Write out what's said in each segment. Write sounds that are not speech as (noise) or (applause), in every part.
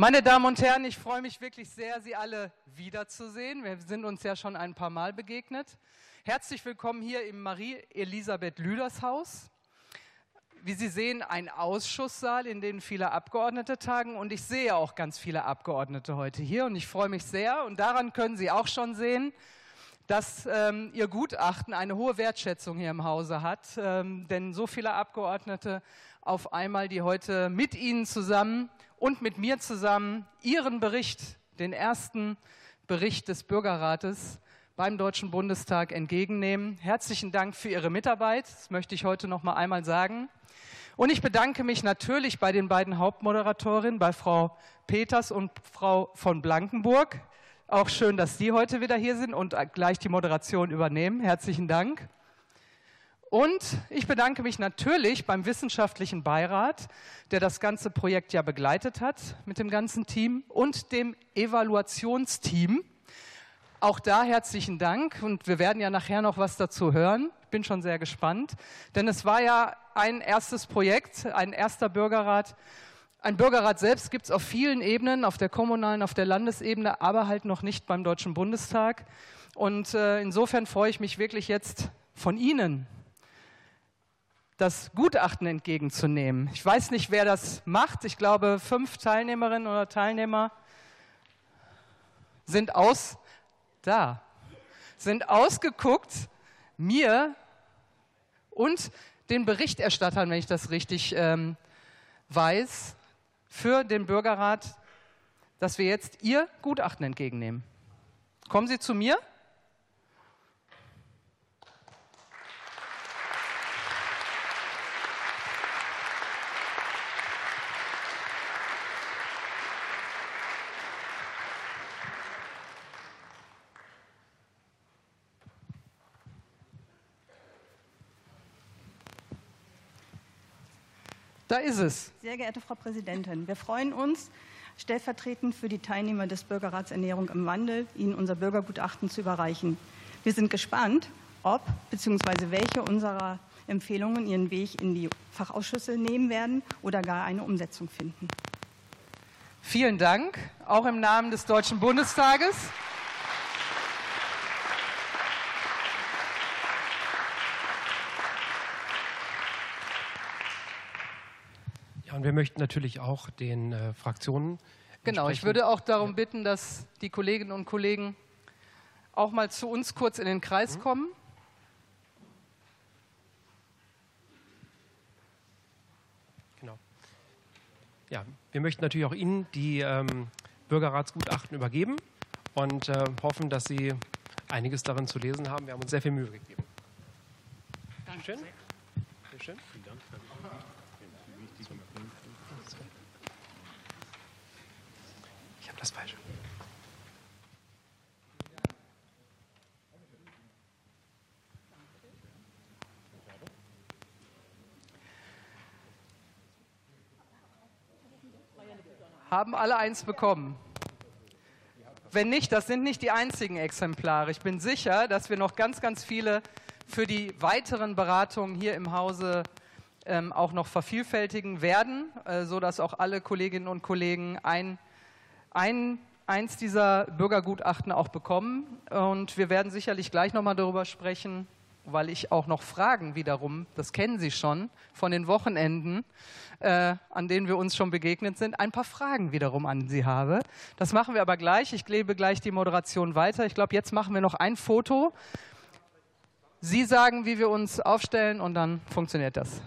Meine Damen und Herren, ich freue mich wirklich sehr, Sie alle wiederzusehen. Wir sind uns ja schon ein paar Mal begegnet. Herzlich willkommen hier im Marie-Elisabeth Lüders Haus. Wie Sie sehen, ein Ausschusssaal, in dem viele Abgeordnete tagen. Und ich sehe auch ganz viele Abgeordnete heute hier. Und ich freue mich sehr. Und daran können Sie auch schon sehen, dass ähm, Ihr Gutachten eine hohe Wertschätzung hier im Hause hat. Ähm, denn so viele Abgeordnete auf einmal, die heute mit Ihnen zusammen und mit mir zusammen Ihren Bericht, den ersten Bericht des Bürgerrates beim Deutschen Bundestag entgegennehmen. Herzlichen Dank für Ihre Mitarbeit. Das möchte ich heute noch mal einmal sagen. Und ich bedanke mich natürlich bei den beiden Hauptmoderatorinnen, bei Frau Peters und Frau von Blankenburg. Auch schön, dass Sie heute wieder hier sind und gleich die Moderation übernehmen. Herzlichen Dank. Und ich bedanke mich natürlich beim wissenschaftlichen Beirat, der das ganze Projekt ja begleitet hat mit dem ganzen Team und dem Evaluationsteam. Auch da herzlichen Dank und wir werden ja nachher noch was dazu hören. Ich bin schon sehr gespannt, denn es war ja ein erstes Projekt, ein erster Bürgerrat. Ein Bürgerrat selbst gibt es auf vielen Ebenen, auf der kommunalen, auf der Landesebene, aber halt noch nicht beim Deutschen Bundestag. Und äh, insofern freue ich mich wirklich jetzt von Ihnen, das Gutachten entgegenzunehmen. Ich weiß nicht, wer das macht. Ich glaube, fünf Teilnehmerinnen oder Teilnehmer sind aus da, sind ausgeguckt mir und den Berichterstattern, wenn ich das richtig ähm, weiß, für den Bürgerrat, dass wir jetzt Ihr Gutachten entgegennehmen. Kommen Sie zu mir. Da ist es. Sehr geehrte Frau Präsidentin, wir freuen uns, stellvertretend für die Teilnehmer des Bürgerrats Ernährung im Wandel, Ihnen unser Bürgergutachten zu überreichen. Wir sind gespannt, ob bzw. welche unserer Empfehlungen ihren Weg in die Fachausschüsse nehmen werden oder gar eine Umsetzung finden. Vielen Dank, auch im Namen des Deutschen Bundestages. Und wir möchten natürlich auch den äh, Fraktionen. Genau, ich würde auch darum bitten, dass die Kolleginnen und Kollegen auch mal zu uns kurz in den Kreis mhm. kommen. Genau. Ja, wir möchten natürlich auch Ihnen die ähm, Bürgerratsgutachten übergeben und äh, hoffen, dass Sie einiges darin zu lesen haben. Wir haben uns sehr viel Mühe gegeben. Dankeschön. Dankeschön. Vielen Dank. Das Falsche. Haben alle eins bekommen? Wenn nicht, das sind nicht die einzigen Exemplare. Ich bin sicher, dass wir noch ganz, ganz viele für die weiteren Beratungen hier im Hause ähm, auch noch vervielfältigen werden, äh, sodass auch alle Kolleginnen und Kollegen ein ein, eins dieser Bürgergutachten auch bekommen. Und wir werden sicherlich gleich nochmal darüber sprechen, weil ich auch noch Fragen wiederum, das kennen Sie schon, von den Wochenenden, äh, an denen wir uns schon begegnet sind, ein paar Fragen wiederum an Sie habe. Das machen wir aber gleich. Ich gebe gleich die Moderation weiter. Ich glaube, jetzt machen wir noch ein Foto. Sie sagen, wie wir uns aufstellen und dann funktioniert das.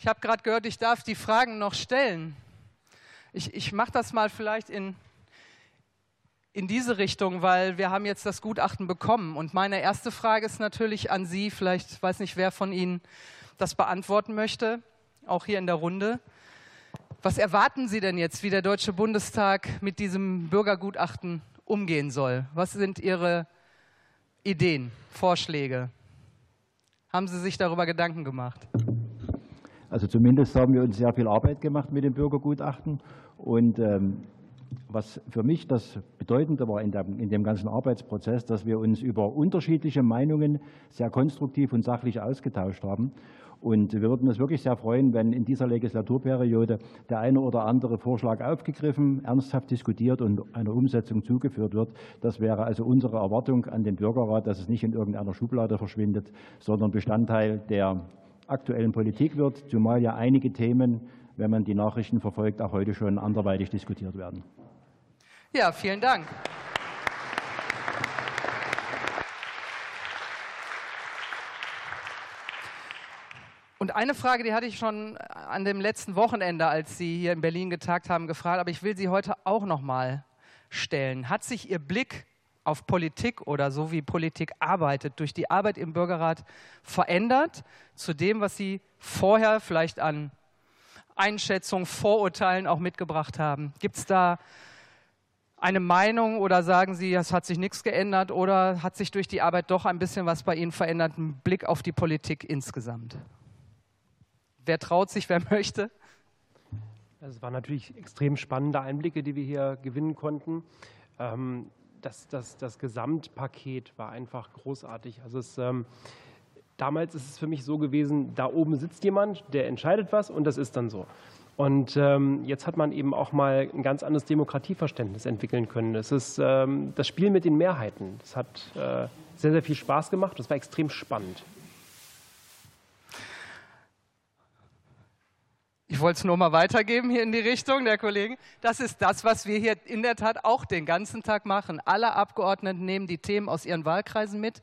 Ich habe gerade gehört, ich darf die Fragen noch stellen. Ich, ich mache das mal vielleicht in, in diese Richtung, weil wir haben jetzt das Gutachten bekommen. Und meine erste Frage ist natürlich an Sie, vielleicht weiß nicht, wer von Ihnen das beantworten möchte, auch hier in der Runde. Was erwarten Sie denn jetzt, wie der Deutsche Bundestag mit diesem Bürgergutachten umgehen soll? Was sind Ihre Ideen, Vorschläge? Haben Sie sich darüber Gedanken gemacht? Also zumindest haben wir uns sehr viel Arbeit gemacht mit dem Bürgergutachten. Und ähm, was für mich das Bedeutende war in dem, in dem, ganzen Arbeitsprozess, dass wir uns über unterschiedliche Meinungen sehr konstruktiv und sachlich ausgetauscht haben. Und wir würden uns wirklich sehr freuen, wenn in dieser Legislaturperiode der eine oder andere Vorschlag aufgegriffen, ernsthaft diskutiert und einer Umsetzung zugeführt wird. Das wäre also unsere Erwartung an den Bürgerrat, dass es nicht in irgendeiner Schublade verschwindet, sondern Bestandteil der aktuellen Politik wird, zumal ja einige Themen, wenn man die Nachrichten verfolgt, auch heute schon anderweitig diskutiert werden. Ja, vielen Dank. Und eine Frage, die hatte ich schon an dem letzten Wochenende, als Sie hier in Berlin getagt haben, gefragt, aber ich will sie heute auch noch mal stellen. Hat sich Ihr Blick auf Politik oder so wie Politik arbeitet, durch die Arbeit im Bürgerrat verändert zu dem, was Sie vorher vielleicht an Einschätzungen, Vorurteilen auch mitgebracht haben? Gibt es da eine Meinung oder sagen Sie, es hat sich nichts geändert oder hat sich durch die Arbeit doch ein bisschen was bei Ihnen verändert, ein Blick auf die Politik insgesamt? Wer traut sich, wer (laughs) möchte? Es waren natürlich extrem spannende Einblicke, die wir hier gewinnen konnten. Ähm, das, das, das Gesamtpaket war einfach großartig. Also es, ähm, damals ist es für mich so gewesen, da oben sitzt jemand, der entscheidet was und das ist dann so. Und ähm, jetzt hat man eben auch mal ein ganz anderes Demokratieverständnis entwickeln können. Es ist ähm, das Spiel mit den Mehrheiten. Das hat äh, sehr, sehr viel Spaß gemacht. Das war extrem spannend. Ich wollte es nur mal weitergeben hier in die Richtung der Kollegen. Das ist das, was wir hier in der Tat auch den ganzen Tag machen. Alle Abgeordneten nehmen die Themen aus ihren Wahlkreisen mit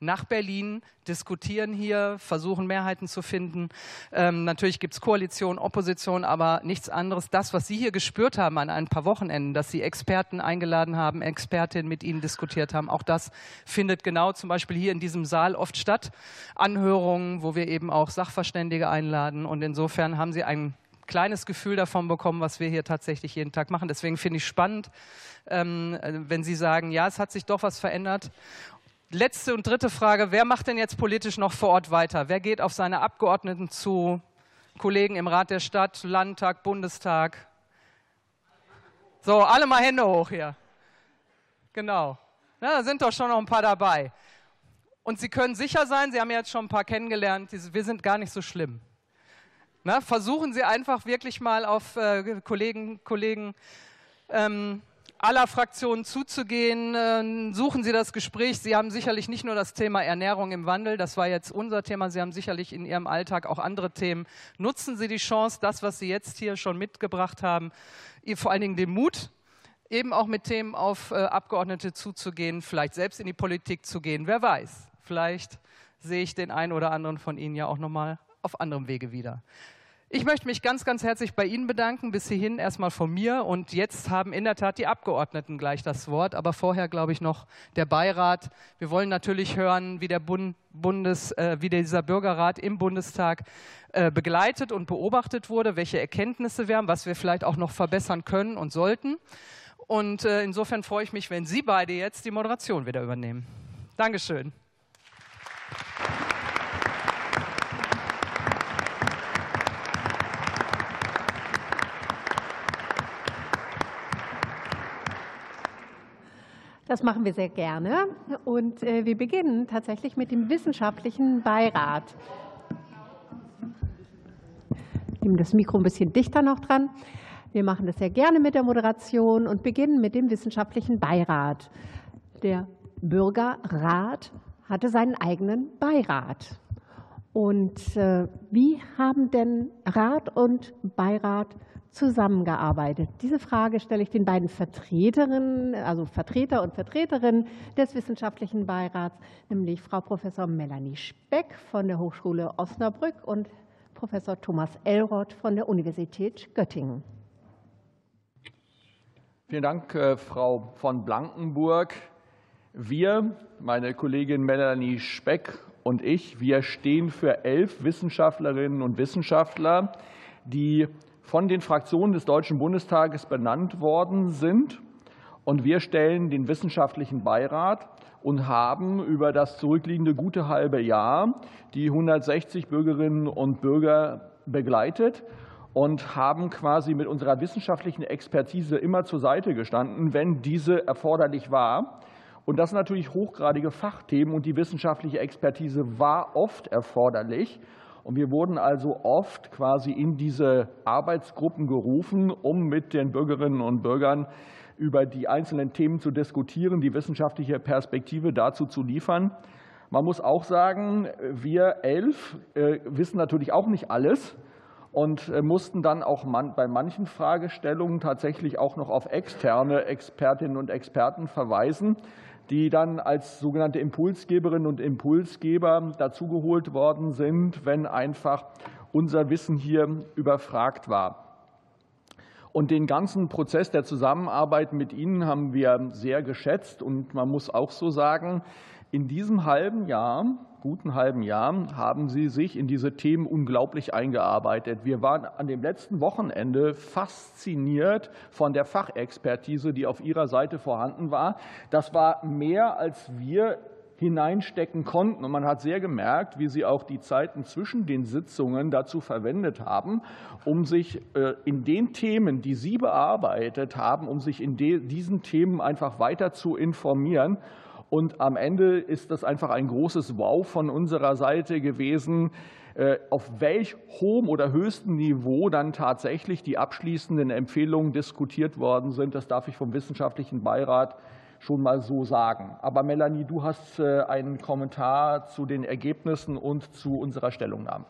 nach Berlin, diskutieren hier, versuchen Mehrheiten zu finden. Ähm, natürlich gibt es Koalition, Opposition, aber nichts anderes. Das, was Sie hier gespürt haben an ein paar Wochenenden, dass Sie Experten eingeladen haben, Expertinnen mit Ihnen diskutiert haben, auch das findet genau zum Beispiel hier in diesem Saal oft statt. Anhörungen, wo wir eben auch Sachverständige einladen. Und insofern haben Sie ein kleines Gefühl davon bekommen, was wir hier tatsächlich jeden Tag machen. Deswegen finde ich spannend, ähm, wenn Sie sagen, ja, es hat sich doch was verändert. Letzte und dritte Frage, wer macht denn jetzt politisch noch vor Ort weiter? Wer geht auf seine Abgeordneten zu, Kollegen im Rat der Stadt, Landtag, Bundestag? So, alle mal Hände hoch hier. Genau. Na, da sind doch schon noch ein paar dabei. Und Sie können sicher sein, Sie haben jetzt schon ein paar kennengelernt, wir sind gar nicht so schlimm. Na, versuchen Sie einfach wirklich mal auf äh, Kollegen, Kollegen ähm, aller Fraktionen zuzugehen. Äh, suchen Sie das Gespräch. Sie haben sicherlich nicht nur das Thema Ernährung im Wandel, das war jetzt unser Thema. Sie haben sicherlich in Ihrem Alltag auch andere Themen. Nutzen Sie die Chance, das, was Sie jetzt hier schon mitgebracht haben, vor allen Dingen den Mut, eben auch mit Themen auf äh, Abgeordnete zuzugehen, vielleicht selbst in die Politik zu gehen. Wer weiß, vielleicht sehe ich den einen oder anderen von Ihnen ja auch nochmal auf anderem Wege wieder. Ich möchte mich ganz, ganz herzlich bei Ihnen bedanken. Bis hierhin erstmal von mir. Und jetzt haben in der Tat die Abgeordneten gleich das Wort. Aber vorher, glaube ich, noch der Beirat. Wir wollen natürlich hören, wie, der Bund, Bundes, äh, wie dieser Bürgerrat im Bundestag äh, begleitet und beobachtet wurde, welche Erkenntnisse wir haben, was wir vielleicht auch noch verbessern können und sollten. Und äh, insofern freue ich mich, wenn Sie beide jetzt die Moderation wieder übernehmen. Dankeschön. Das machen wir sehr gerne. Und äh, wir beginnen tatsächlich mit dem wissenschaftlichen Beirat. nehme das Mikro ein bisschen dichter noch dran. Wir machen das sehr gerne mit der Moderation und beginnen mit dem wissenschaftlichen Beirat. Der Bürgerrat hatte seinen eigenen Beirat. Und äh, wie haben denn Rat und Beirat zusammengearbeitet? Diese Frage stelle ich den beiden Vertreterinnen, also Vertreter und Vertreterinnen des Wissenschaftlichen Beirats, nämlich Frau Professor Melanie Speck von der Hochschule Osnabrück und Professor Thomas Elroth von der Universität Göttingen. Vielen Dank, äh, Frau von Blankenburg. Wir, meine Kollegin Melanie Speck und ich, wir stehen für elf Wissenschaftlerinnen und Wissenschaftler, die von den Fraktionen des Deutschen Bundestages benannt worden sind. Und wir stellen den wissenschaftlichen Beirat und haben über das zurückliegende gute halbe Jahr die 160 Bürgerinnen und Bürger begleitet und haben quasi mit unserer wissenschaftlichen Expertise immer zur Seite gestanden, wenn diese erforderlich war. Und das sind natürlich hochgradige Fachthemen und die wissenschaftliche Expertise war oft erforderlich. Und wir wurden also oft quasi in diese Arbeitsgruppen gerufen, um mit den Bürgerinnen und Bürgern über die einzelnen Themen zu diskutieren, die wissenschaftliche Perspektive dazu zu liefern. Man muss auch sagen, wir elf äh, wissen natürlich auch nicht alles und äh, mussten dann auch bei manchen Fragestellungen tatsächlich auch noch auf externe Expertinnen und Experten verweisen die dann als sogenannte Impulsgeberinnen und Impulsgeber dazugeholt worden sind, wenn einfach unser Wissen hier überfragt war. Und den ganzen Prozess der Zusammenarbeit mit Ihnen haben wir sehr geschätzt. Und man muss auch so sagen, in diesem halben Jahr guten halben Jahr haben Sie sich in diese Themen unglaublich eingearbeitet. Wir waren an dem letzten Wochenende fasziniert von der Fachexpertise, die auf Ihrer Seite vorhanden war. Das war mehr, als wir hineinstecken konnten. Und man hat sehr gemerkt, wie Sie auch die Zeiten zwischen den Sitzungen dazu verwendet haben, um sich äh, in den Themen, die Sie bearbeitet haben, um sich in diesen Themen einfach weiter zu informieren. Und am Ende ist das einfach ein großes Wow von unserer Seite gewesen, äh, auf welch hohem oder höchstem Niveau dann tatsächlich die abschließenden Empfehlungen diskutiert worden sind. Das darf ich vom Wissenschaftlichen Beirat schon mal so sagen. Aber Melanie, du hast äh, einen Kommentar zu den Ergebnissen und zu unserer Stellungnahme.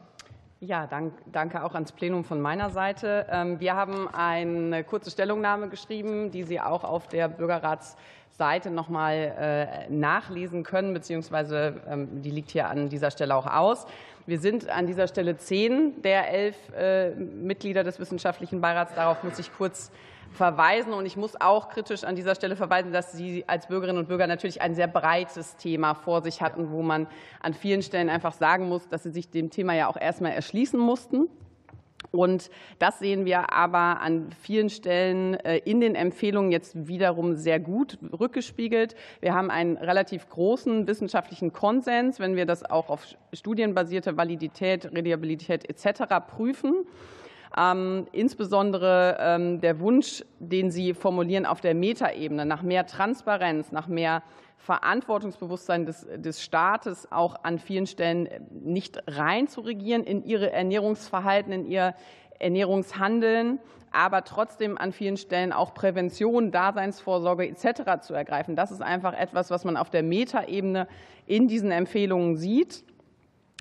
Ja, danke auch ans Plenum von meiner Seite. Ähm, wir haben eine kurze Stellungnahme geschrieben, die Sie auch auf der Bürgerrats Seite nochmal äh, nachlesen können, beziehungsweise ähm, die liegt hier an dieser Stelle auch aus. Wir sind an dieser Stelle zehn der elf äh, Mitglieder des Wissenschaftlichen Beirats. Darauf muss ich kurz verweisen. Und ich muss auch kritisch an dieser Stelle verweisen, dass Sie als Bürgerinnen und Bürger natürlich ein sehr breites Thema vor sich hatten, wo man an vielen Stellen einfach sagen muss, dass Sie sich dem Thema ja auch erstmal erschließen mussten. Und das sehen wir aber an vielen Stellen äh, in den Empfehlungen jetzt wiederum sehr gut rückgespiegelt. Wir haben einen relativ großen wissenschaftlichen Konsens, wenn wir das auch auf studienbasierte Validität, Reliabilität etc. prüfen. Ähm, insbesondere ähm, der Wunsch, den Sie formulieren auf der Metaebene nach mehr Transparenz, nach mehr Verantwortungsbewusstsein des, des Staates auch an vielen Stellen nicht rein zu regieren in ihre Ernährungsverhalten, in ihr Ernährungshandeln, aber trotzdem an vielen Stellen auch Prävention, Daseinsvorsorge etc. zu ergreifen. Das ist einfach etwas, was man auf der Metaebene in diesen Empfehlungen sieht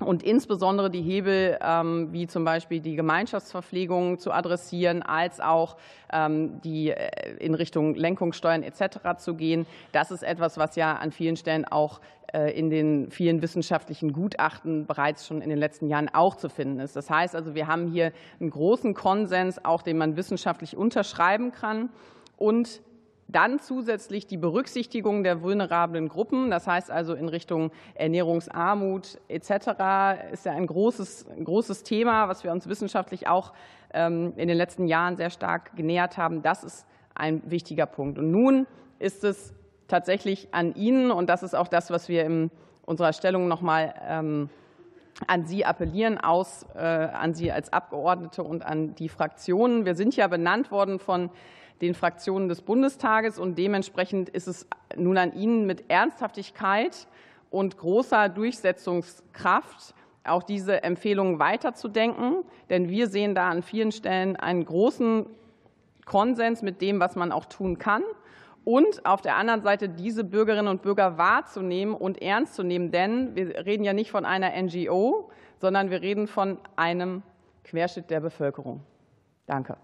und insbesondere die Hebel ähm, wie zum Beispiel die Gemeinschaftsverpflegung zu adressieren, als auch ähm, die äh, in Richtung Lenkungssteuern etc. zu gehen. Das ist etwas, was ja an vielen Stellen auch äh, in den vielen wissenschaftlichen Gutachten bereits schon in den letzten Jahren auch zu finden ist. Das heißt also, wir haben hier einen großen Konsens, auch den man wissenschaftlich unterschreiben kann. Und dann zusätzlich die Berücksichtigung der vulnerablen Gruppen, das heißt also in Richtung Ernährungsarmut etc., ist ja ein großes, großes Thema, was wir uns wissenschaftlich auch ähm, in den letzten Jahren sehr stark genähert haben. Das ist ein wichtiger Punkt. Und nun ist es tatsächlich an Ihnen, und das ist auch das, was wir in unserer Stellung nochmal ähm, an Sie appellieren, aus, äh, an Sie als Abgeordnete und an die Fraktionen. Wir sind ja benannt worden von den Fraktionen des Bundestages. Und dementsprechend ist es nun an Ihnen mit Ernsthaftigkeit und großer Durchsetzungskraft auch diese Empfehlungen weiterzudenken, denn wir sehen da an vielen Stellen einen großen Konsens mit dem, was man auch tun kann. Und auf der anderen Seite diese Bürgerinnen und Bürger wahrzunehmen und ernst zu nehmen, denn wir reden ja nicht von einer NGO, sondern wir reden von einem Querschnitt der Bevölkerung. Danke.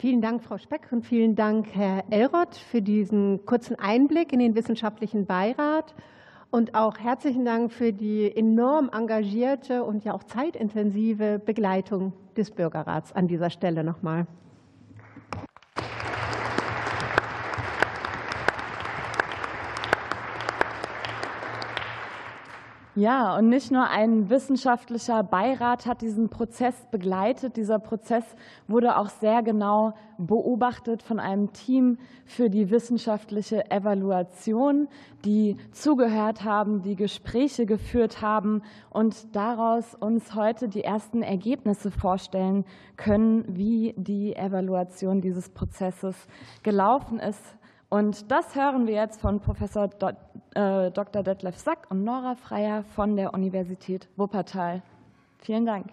Vielen Dank, Frau Speck, und vielen Dank, Herr Elroth, für diesen kurzen Einblick in den wissenschaftlichen Beirat. Und auch herzlichen Dank für die enorm engagierte und ja auch zeitintensive Begleitung des Bürgerrats an dieser Stelle nochmal. Ja, und nicht nur ein wissenschaftlicher Beirat hat diesen Prozess begleitet. Dieser Prozess wurde auch sehr genau beobachtet von einem Team für die wissenschaftliche Evaluation, die zugehört haben, die Gespräche geführt haben und daraus uns heute die ersten Ergebnisse vorstellen können, wie die Evaluation dieses Prozesses gelaufen ist. Und das hören wir jetzt von Professor Dr. Äh, Detlef Sack und Nora Freier von der Universität Wuppertal. Vielen Dank.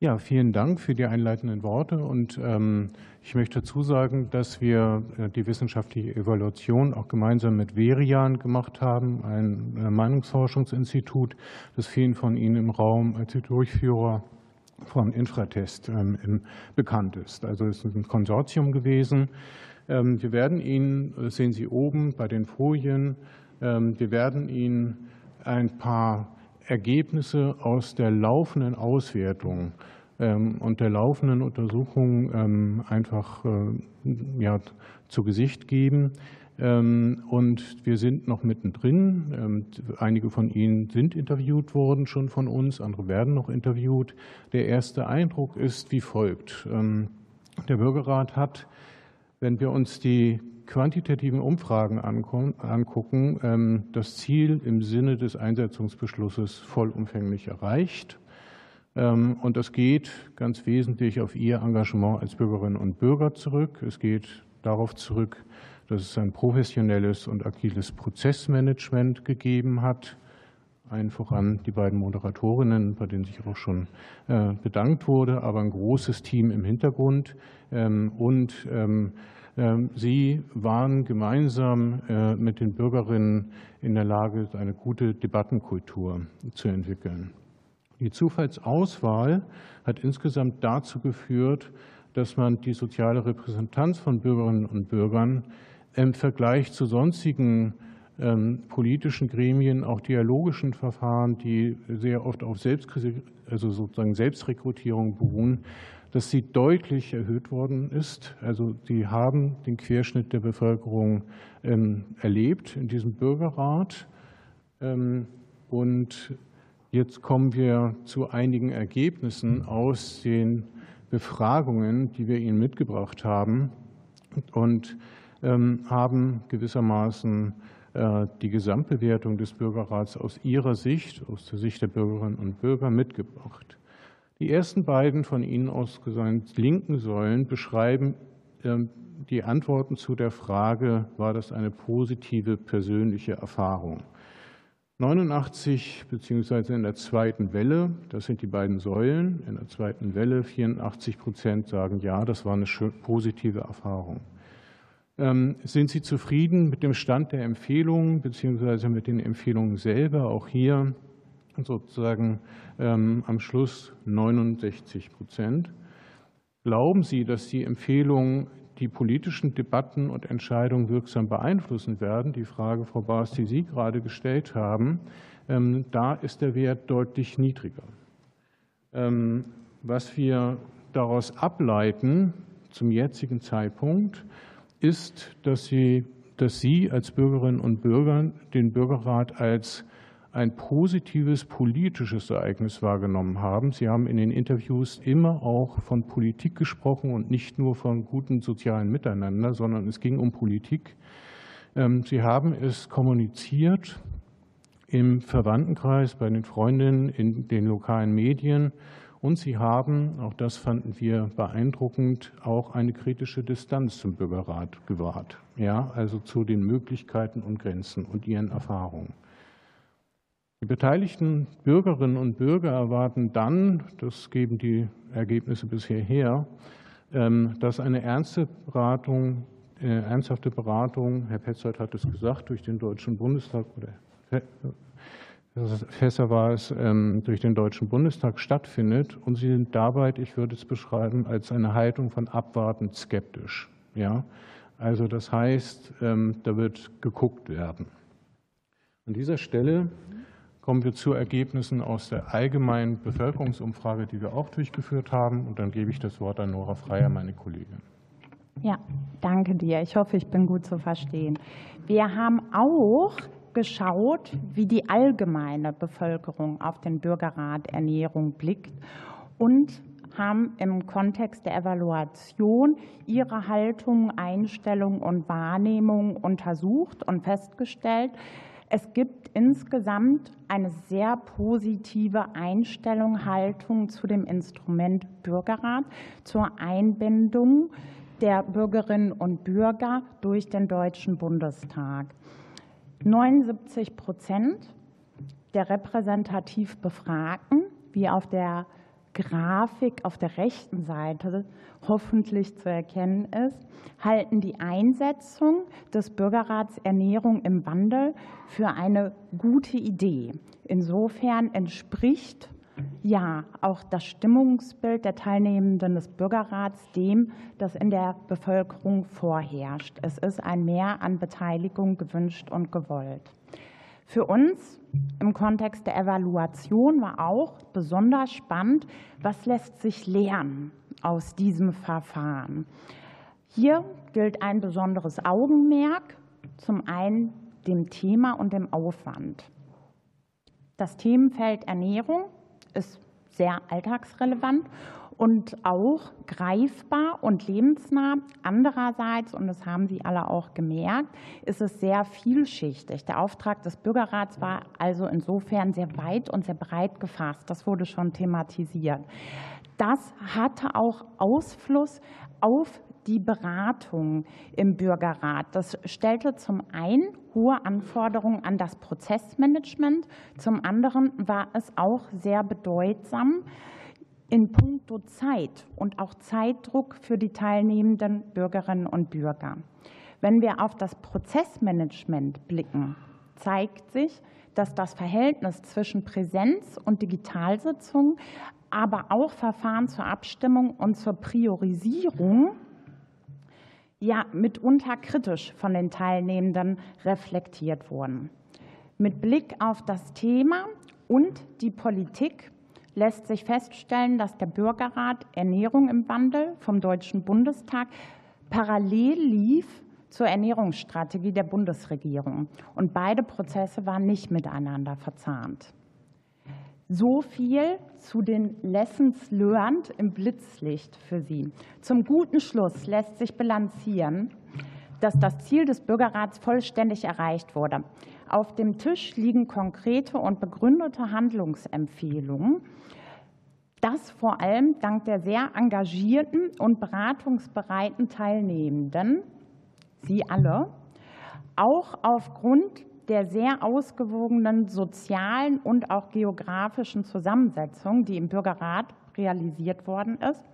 Ja, vielen Dank für die einleitenden Worte. Und ähm, ich möchte dazu sagen, dass wir äh, die wissenschaftliche Evaluation auch gemeinsam mit Verian gemacht haben, ein äh, Meinungsforschungsinstitut, das vielen von Ihnen im Raum als Durchführer von Infratest ähm, bekannt ist. Also es ist ein Konsortium gewesen, wir werden Ihnen, das sehen Sie oben bei den Folien, ähm, wir werden Ihnen ein paar Ergebnisse aus der laufenden Auswertung ähm, und der laufenden Untersuchung einfach äh, ja, zu Gesicht geben. Und wir sind noch mittendrin. Einige von Ihnen sind interviewt worden schon von uns, andere werden noch interviewt. Der erste Eindruck ist wie folgt. Der Bürgerrat hat wenn wir uns die quantitativen Umfragen angucken, ähm, das Ziel im Sinne des Einsetzungsbeschlusses vollumfänglich erreicht. Ähm, und das geht ganz wesentlich auf Ihr Engagement als Bürgerinnen und Bürger zurück. Es geht darauf zurück, dass es ein professionelles und agiles Prozessmanagement gegeben hat. Allen voran die beiden Moderatorinnen, bei denen sich auch schon äh, bedankt wurde, aber ein großes Team im Hintergrund. Ähm, und ähm, ähm, sie waren gemeinsam äh, mit den Bürgerinnen in der Lage, eine gute Debattenkultur zu entwickeln. Die Zufallsauswahl hat insgesamt dazu geführt, dass man die soziale Repräsentanz von Bürgerinnen und Bürgern im Vergleich zu sonstigen politischen Gremien, auch dialogischen Verfahren, die sehr oft auf Selbstkritik, also sozusagen Selbstrekrutierung beruhen, dass sie deutlich erhöht worden ist. Also sie haben den Querschnitt der Bevölkerung ähm, erlebt in diesem Bürgerrat. Ähm, und jetzt kommen wir zu einigen Ergebnissen aus den Befragungen, die wir Ihnen mitgebracht haben und haben gewissermaßen äh, die Gesamtbewertung des Bürgerrats aus ihrer Sicht, aus der Sicht der Bürgerinnen und Bürger mitgebracht. Die ersten beiden von Ihnen aus linken Säulen beschreiben ähm, die Antworten zu der Frage, war das eine positive persönliche Erfahrung? 89 beziehungsweise in der zweiten Welle, das sind die beiden Säulen, in der zweiten Welle 84 Prozent sagen ja, das war eine positive Erfahrung. Ähm, sind Sie zufrieden mit dem Stand der Empfehlungen beziehungsweise mit den Empfehlungen selber? Auch hier sozusagen ähm, am Schluss 69 Prozent. Glauben Sie, dass die Empfehlungen die politischen Debatten und Entscheidungen wirksam beeinflussen werden? Die Frage, Frau Baas, die Sie gerade gestellt haben, ähm, da ist der Wert deutlich niedriger. Was wir daraus ableiten zum jetzigen Zeitpunkt, ist, dass Sie, dass Sie als Bürgerinnen und Bürger den Bürgerrat als ein positives politisches Ereignis wahrgenommen haben. Sie haben in den Interviews immer auch von Politik gesprochen und nicht nur von guten sozialen Miteinander, sondern es ging um Politik. Ähm, Sie haben es kommuniziert im Verwandtenkreis, bei den Freundinnen, in den lokalen Medien Und sie haben, auch das fanden wir beeindruckend, auch eine kritische Distanz zum Bürgerrat gewahrt. Ja, also zu den Möglichkeiten und Grenzen und ihren Erfahrungen. Die beteiligten Bürgerinnen und Bürger erwarten dann, das geben die Ergebnisse bisher her, ähm, dass eine ernste Beratung, äh, ernsthafte Beratung, Herr Petzold hat es gesagt, durch den Deutschen Bundestag oder Fässer war es, ähm, durch den Deutschen Bundestag stattfindet. Und sie sind dabei, ich würde es beschreiben, als eine Haltung von abwartend skeptisch. Ja? Also das heißt, ähm, da wird geguckt werden. An dieser Stelle kommen wir zu Ergebnissen aus der allgemeinen Bevölkerungsumfrage, die wir auch durchgeführt haben. Und dann gebe ich das Wort an Nora Freier, meine Kollegin. Ja, danke dir. Ich hoffe, ich bin gut zu verstehen. Wir haben auch geschaut, wie die allgemeine Bevölkerung auf den Bürgerrat Ernährung blickt und haben im Kontext der Evaluation ihre Haltung, Einstellung und Wahrnehmung untersucht und festgestellt, es gibt insgesamt eine sehr positive Einstellung, Haltung zu dem Instrument Bürgerrat, zur Einbindung der Bürgerinnen und Bürger durch den Deutschen Bundestag. 79 Prozent der repräsentativ Befragten, wie auf der Grafik auf der rechten Seite hoffentlich zu erkennen ist, halten die Einsetzung des Bürgerrats Ernährung im Wandel für eine gute Idee. Insofern entspricht ja auch das Stimmungsbild der Teilnehmenden des Bürgerrats dem, das in der Bevölkerung vorherrscht. Es ist ein Mehr an Beteiligung gewünscht und gewollt. Für uns im Kontext der Evaluation war auch besonders spannend, was lässt sich lernen aus diesem Verfahren. Hier gilt ein besonderes Augenmerk, zum einen dem Thema und dem Aufwand. Das Themenfeld Ernährung ist sehr alltagsrelevant und auch greifbar und lebensnah. Andererseits, und das haben Sie alle auch gemerkt, ist es sehr vielschichtig. Der Auftrag des Bürgerrats war also insofern sehr weit und sehr breit gefasst. Das wurde schon thematisiert. Das hatte auch Ausfluss auf die Beratung im Bürgerrat. Das stellte zum einen hohe Anforderungen an das Prozessmanagement, zum anderen war es auch sehr bedeutsam in puncto Zeit und auch Zeitdruck für die teilnehmenden Bürgerinnen und Bürger. Wenn wir auf das Prozessmanagement blicken, zeigt sich, dass das Verhältnis zwischen Präsenz und Digitalsitzung, aber auch Verfahren zur Abstimmung und zur Priorisierung ja mitunter kritisch von den Teilnehmenden reflektiert wurden. Mit Blick auf das Thema und die Politik lässt sich feststellen, dass der Bürgerrat Ernährung im Wandel vom Deutschen Bundestag parallel lief zur Ernährungsstrategie der Bundesregierung. Und beide Prozesse waren nicht miteinander verzahnt. So viel zu den Lessons learned im Blitzlicht für Sie. Zum guten Schluss lässt sich bilanzieren, dass das Ziel des Bürgerrats vollständig erreicht wurde. Auf dem Tisch liegen konkrete und begründete Handlungsempfehlungen. Das vor allem dank der sehr engagierten und beratungsbereiten Teilnehmenden, Sie alle, auch aufgrund der sehr ausgewogenen sozialen und auch geografischen Zusammensetzung, die im Bürgerrat realisiert worden ist,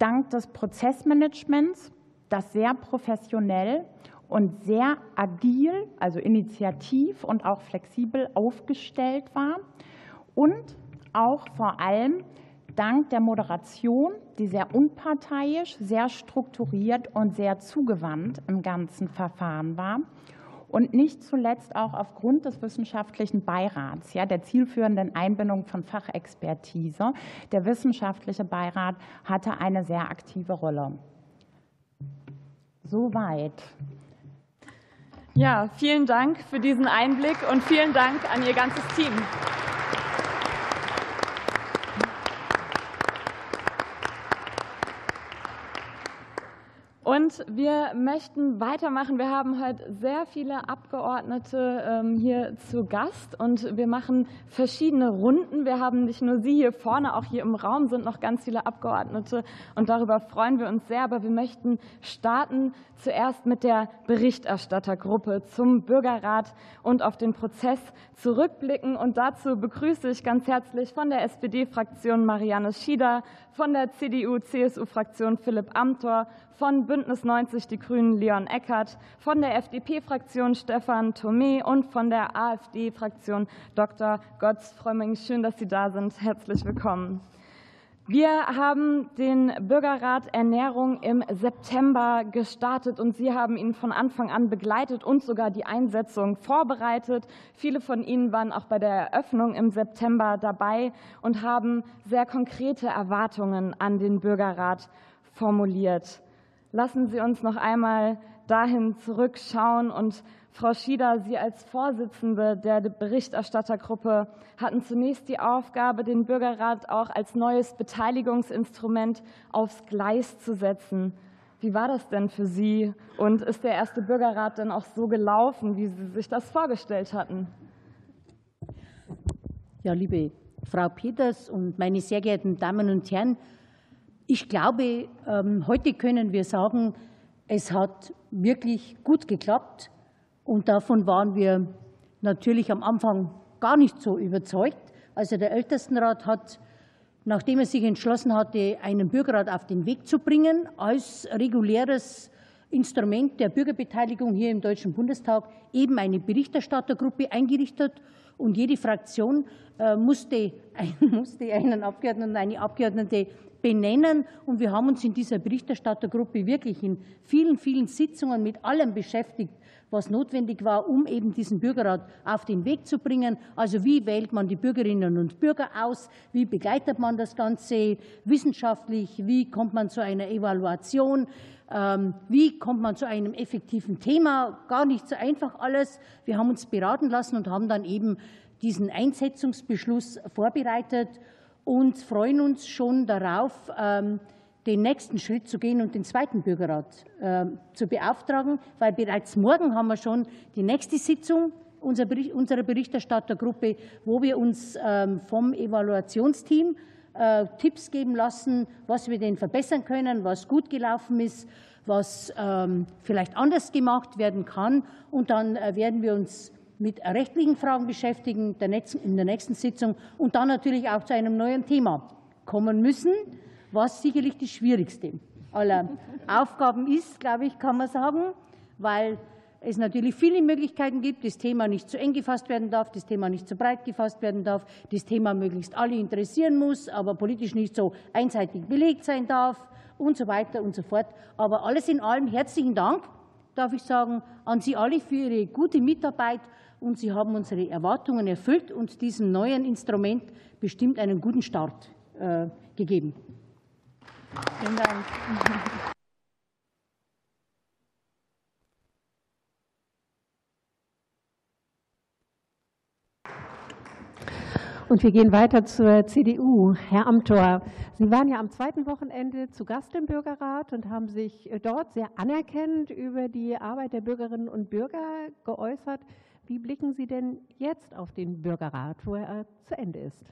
dank des Prozessmanagements, das sehr professionell und sehr agil, also initiativ und auch flexibel aufgestellt war und auch vor allem dank der Moderation, die sehr unparteiisch, sehr strukturiert und sehr zugewandt im ganzen Verfahren war und nicht zuletzt auch aufgrund des wissenschaftlichen Beirats, ja, der zielführenden Einbindung von Fachexpertise. Der wissenschaftliche Beirat hatte eine sehr aktive Rolle. Soweit. Ja, vielen Dank für diesen Einblick und vielen Dank an Ihr ganzes Team. Und wir möchten weitermachen. Wir haben heute sehr viele Abgeordnete ähm, hier zu Gast und wir machen verschiedene Runden. Wir haben nicht nur Sie hier vorne, auch hier im Raum sind noch ganz viele Abgeordnete und darüber freuen wir uns sehr. Aber wir möchten starten zuerst mit der Berichterstattergruppe zum Bürgerrat und auf den Prozess zurückblicken. Und dazu begrüße ich ganz herzlich von der SPD-Fraktion Marianne Schieder, von der CDU-CSU-Fraktion Philipp Amthor, von Bündnis 90 Die Grünen Leon Eckert, von der FDP-Fraktion Stefan Thome und von der AfD-Fraktion Dr. Götz Frömming. Schön, dass Sie da sind. Herzlich willkommen. Wir haben den Bürgerrat Ernährung im September gestartet und Sie haben ihn von Anfang an begleitet und sogar die Einsetzung vorbereitet. Viele von Ihnen waren auch bei der Eröffnung im September dabei und haben sehr konkrete Erwartungen an den Bürgerrat formuliert. Lassen Sie uns noch einmal dahin zurückschauen und Frau Schieder, Sie als Vorsitzende der Berichterstattergruppe hatten zunächst die Aufgabe, den Bürgerrat auch als neues Beteiligungsinstrument aufs Gleis zu setzen. Wie war das denn für Sie? Und ist der erste Bürgerrat denn auch so gelaufen, wie Sie sich das vorgestellt hatten? Ja, liebe Frau Peters und meine sehr geehrten Damen und Herren, ich glaube, ähm, heute können wir sagen, es hat wirklich gut geklappt. Und davon waren wir natürlich am Anfang gar nicht so überzeugt. Also der Ältestenrat hat, nachdem er sich entschlossen hatte, einen Bürgerrat auf den Weg zu bringen, als reguläres Instrument der Bürgerbeteiligung hier im Deutschen Bundestag eben eine Berichterstattergruppe eingerichtet und jede Fraktion äh, musste, (laughs) musste einen Abgeordneten und eine Abgeordnete benennen. Und wir haben uns in dieser Berichterstattergruppe wirklich in vielen, vielen Sitzungen mit allem beschäftigt, was notwendig war, um eben diesen Bürgerrat auf den Weg zu bringen. Also wie wählt man die Bürgerinnen und Bürger aus? Wie begleitet man das Ganze wissenschaftlich? Wie kommt man zu einer Evaluation? Ähm, wie kommt man zu einem effektiven Thema? Gar nicht so einfach alles. Wir haben uns beraten lassen und haben dann eben diesen Einsetzungsbeschluss vorbereitet und freuen uns schon darauf, ähm, den nächsten Schritt zu gehen und den zweiten Bürgerrat ähm, zu beauftragen, weil bereits morgen haben wir schon die nächste Sitzung unserer Berichterstattergruppe, wo wir uns vom Evaluationsteam äh, Tipps geben lassen, was wir denn verbessern können, was gut gelaufen ist, was ähm, vielleicht anders gemacht werden kann. Und dann äh, werden wir uns mit rechtlichen Fragen beschäftigen in der nächsten Sitzung und dann natürlich auch zu einem neuen Thema kommen müssen was sicherlich das Schwierigste aller (laughs) Aufgaben ist, glaube ich, kann man sagen, weil es natürlich viele Möglichkeiten gibt, das Thema nicht zu eng gefasst werden darf, das Thema nicht zu breit gefasst werden darf, das Thema möglichst alle interessieren muss, aber politisch nicht so einseitig belegt sein darf und so weiter und so fort. Aber alles in allem herzlichen Dank, darf ich sagen, an Sie alle für Ihre gute Mitarbeit und Sie haben unsere Erwartungen erfüllt und diesem neuen Instrument bestimmt einen guten Start äh, gegeben. Vielen Dank. Und wir gehen weiter zur CDU. Herr Amthor, Sie waren ja am zweiten Wochenende zu Gast im Bürgerrat und haben sich dort sehr anerkennend über die Arbeit der Bürgerinnen und Bürger geäußert. Wie blicken Sie denn jetzt auf den Bürgerrat, wo er zu Ende ist?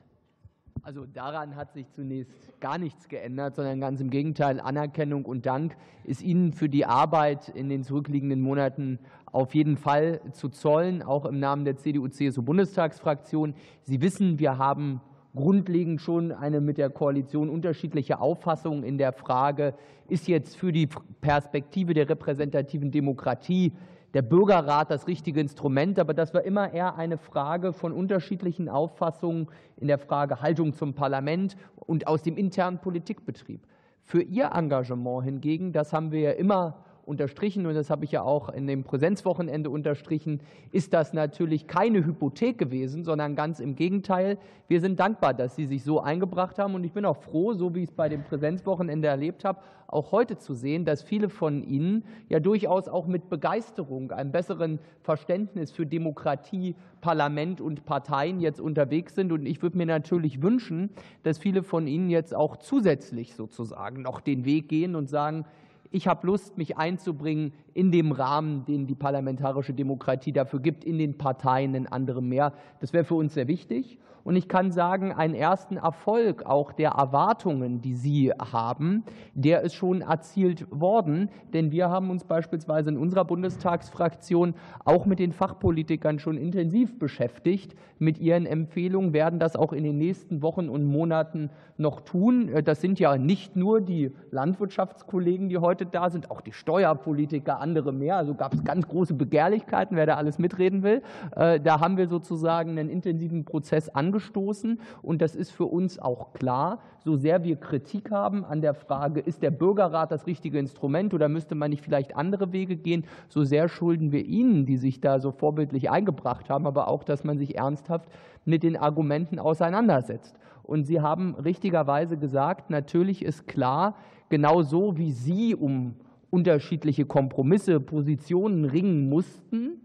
Also daran hat sich zunächst gar nichts geändert, sondern ganz im Gegenteil, Anerkennung und Dank ist Ihnen für die Arbeit in den zurückliegenden Monaten auf jeden Fall zu zollen, auch im Namen der CDU-CSU-Bundestagsfraktion. Sie wissen, wir haben grundlegend schon eine mit der Koalition unterschiedliche Auffassung in der Frage, ist jetzt für die Perspektive der repräsentativen Demokratie der Bürgerrat das richtige Instrument, aber das war immer eher eine Frage von unterschiedlichen Auffassungen in der Frage Haltung zum Parlament und aus dem internen Politikbetrieb. Für Ihr Engagement hingegen, das haben wir ja immer unterstrichen und das habe ich ja auch in dem Präsenzwochenende unterstrichen, ist das natürlich keine Hypothek gewesen, sondern ganz im Gegenteil. Wir sind dankbar, dass Sie sich so eingebracht haben und ich bin auch froh, so wie ich es bei dem Präsenzwochenende erlebt habe, auch heute zu sehen, dass viele von Ihnen ja durchaus auch mit Begeisterung, einem besseren Verständnis für Demokratie, Parlament und Parteien jetzt unterwegs sind. Und ich würde mir natürlich wünschen, dass viele von Ihnen jetzt auch zusätzlich sozusagen noch den Weg gehen und sagen, ich habe Lust, mich einzubringen in dem Rahmen, den die parlamentarische Demokratie dafür gibt, in den Parteien, in anderem mehr. Das wäre für uns sehr wichtig. Und ich kann sagen, einen ersten Erfolg auch der Erwartungen, die Sie haben, der ist schon erzielt worden. Denn wir haben uns beispielsweise in unserer Bundestagsfraktion auch mit den Fachpolitikern schon intensiv beschäftigt. Mit ihren Empfehlungen werden das auch in den nächsten Wochen und Monaten noch tun. Das sind ja nicht nur die Landwirtschaftskollegen, die heute da sind, auch die Steuerpolitiker, andere mehr. Also gab es ganz große Begehrlichkeiten, wer da alles mitreden will. Äh, da haben wir sozusagen einen intensiven Prozess angefangen angestoßen. Und das ist für uns auch klar, so sehr wir Kritik haben an der Frage, ist der Bürgerrat das richtige Instrument oder müsste man nicht vielleicht andere Wege gehen, so sehr schulden wir Ihnen, die sich da so vorbildlich eingebracht haben, aber auch, dass man sich ernsthaft mit den Argumenten auseinandersetzt. Und Sie haben richtigerweise gesagt, natürlich ist klar, genau so wie Sie um unterschiedliche Kompromisse, Positionen ringen mussten,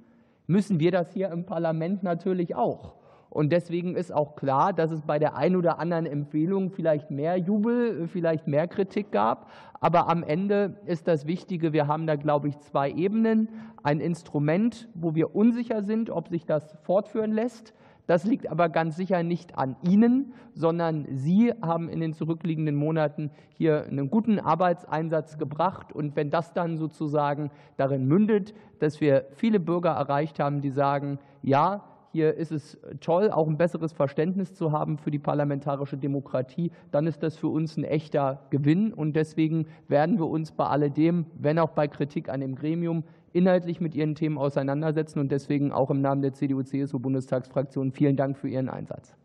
müssen wir das hier im Parlament natürlich auch. Und deswegen ist auch klar, dass es bei der einen oder anderen Empfehlung vielleicht mehr Jubel, vielleicht mehr Kritik gab. Aber am Ende ist das Wichtige, wir haben da, glaube ich, zwei Ebenen. Ein Instrument, wo wir unsicher sind, ob sich das fortführen lässt. Das liegt aber ganz sicher nicht an Ihnen, sondern Sie haben in den zurückliegenden Monaten hier einen guten Arbeitseinsatz gebracht. Und wenn das dann sozusagen darin mündet, dass wir viele Bürger erreicht haben, die sagen, ja, hier ist es toll, auch ein besseres Verständnis zu haben für die parlamentarische Demokratie, dann ist das für uns ein echter Gewinn. Und deswegen werden wir uns bei alledem, wenn auch bei Kritik an dem Gremium, inhaltlich mit Ihren Themen auseinandersetzen. Und deswegen auch im Namen der CDU-CSU-Bundestagsfraktion vielen Dank für Ihren Einsatz.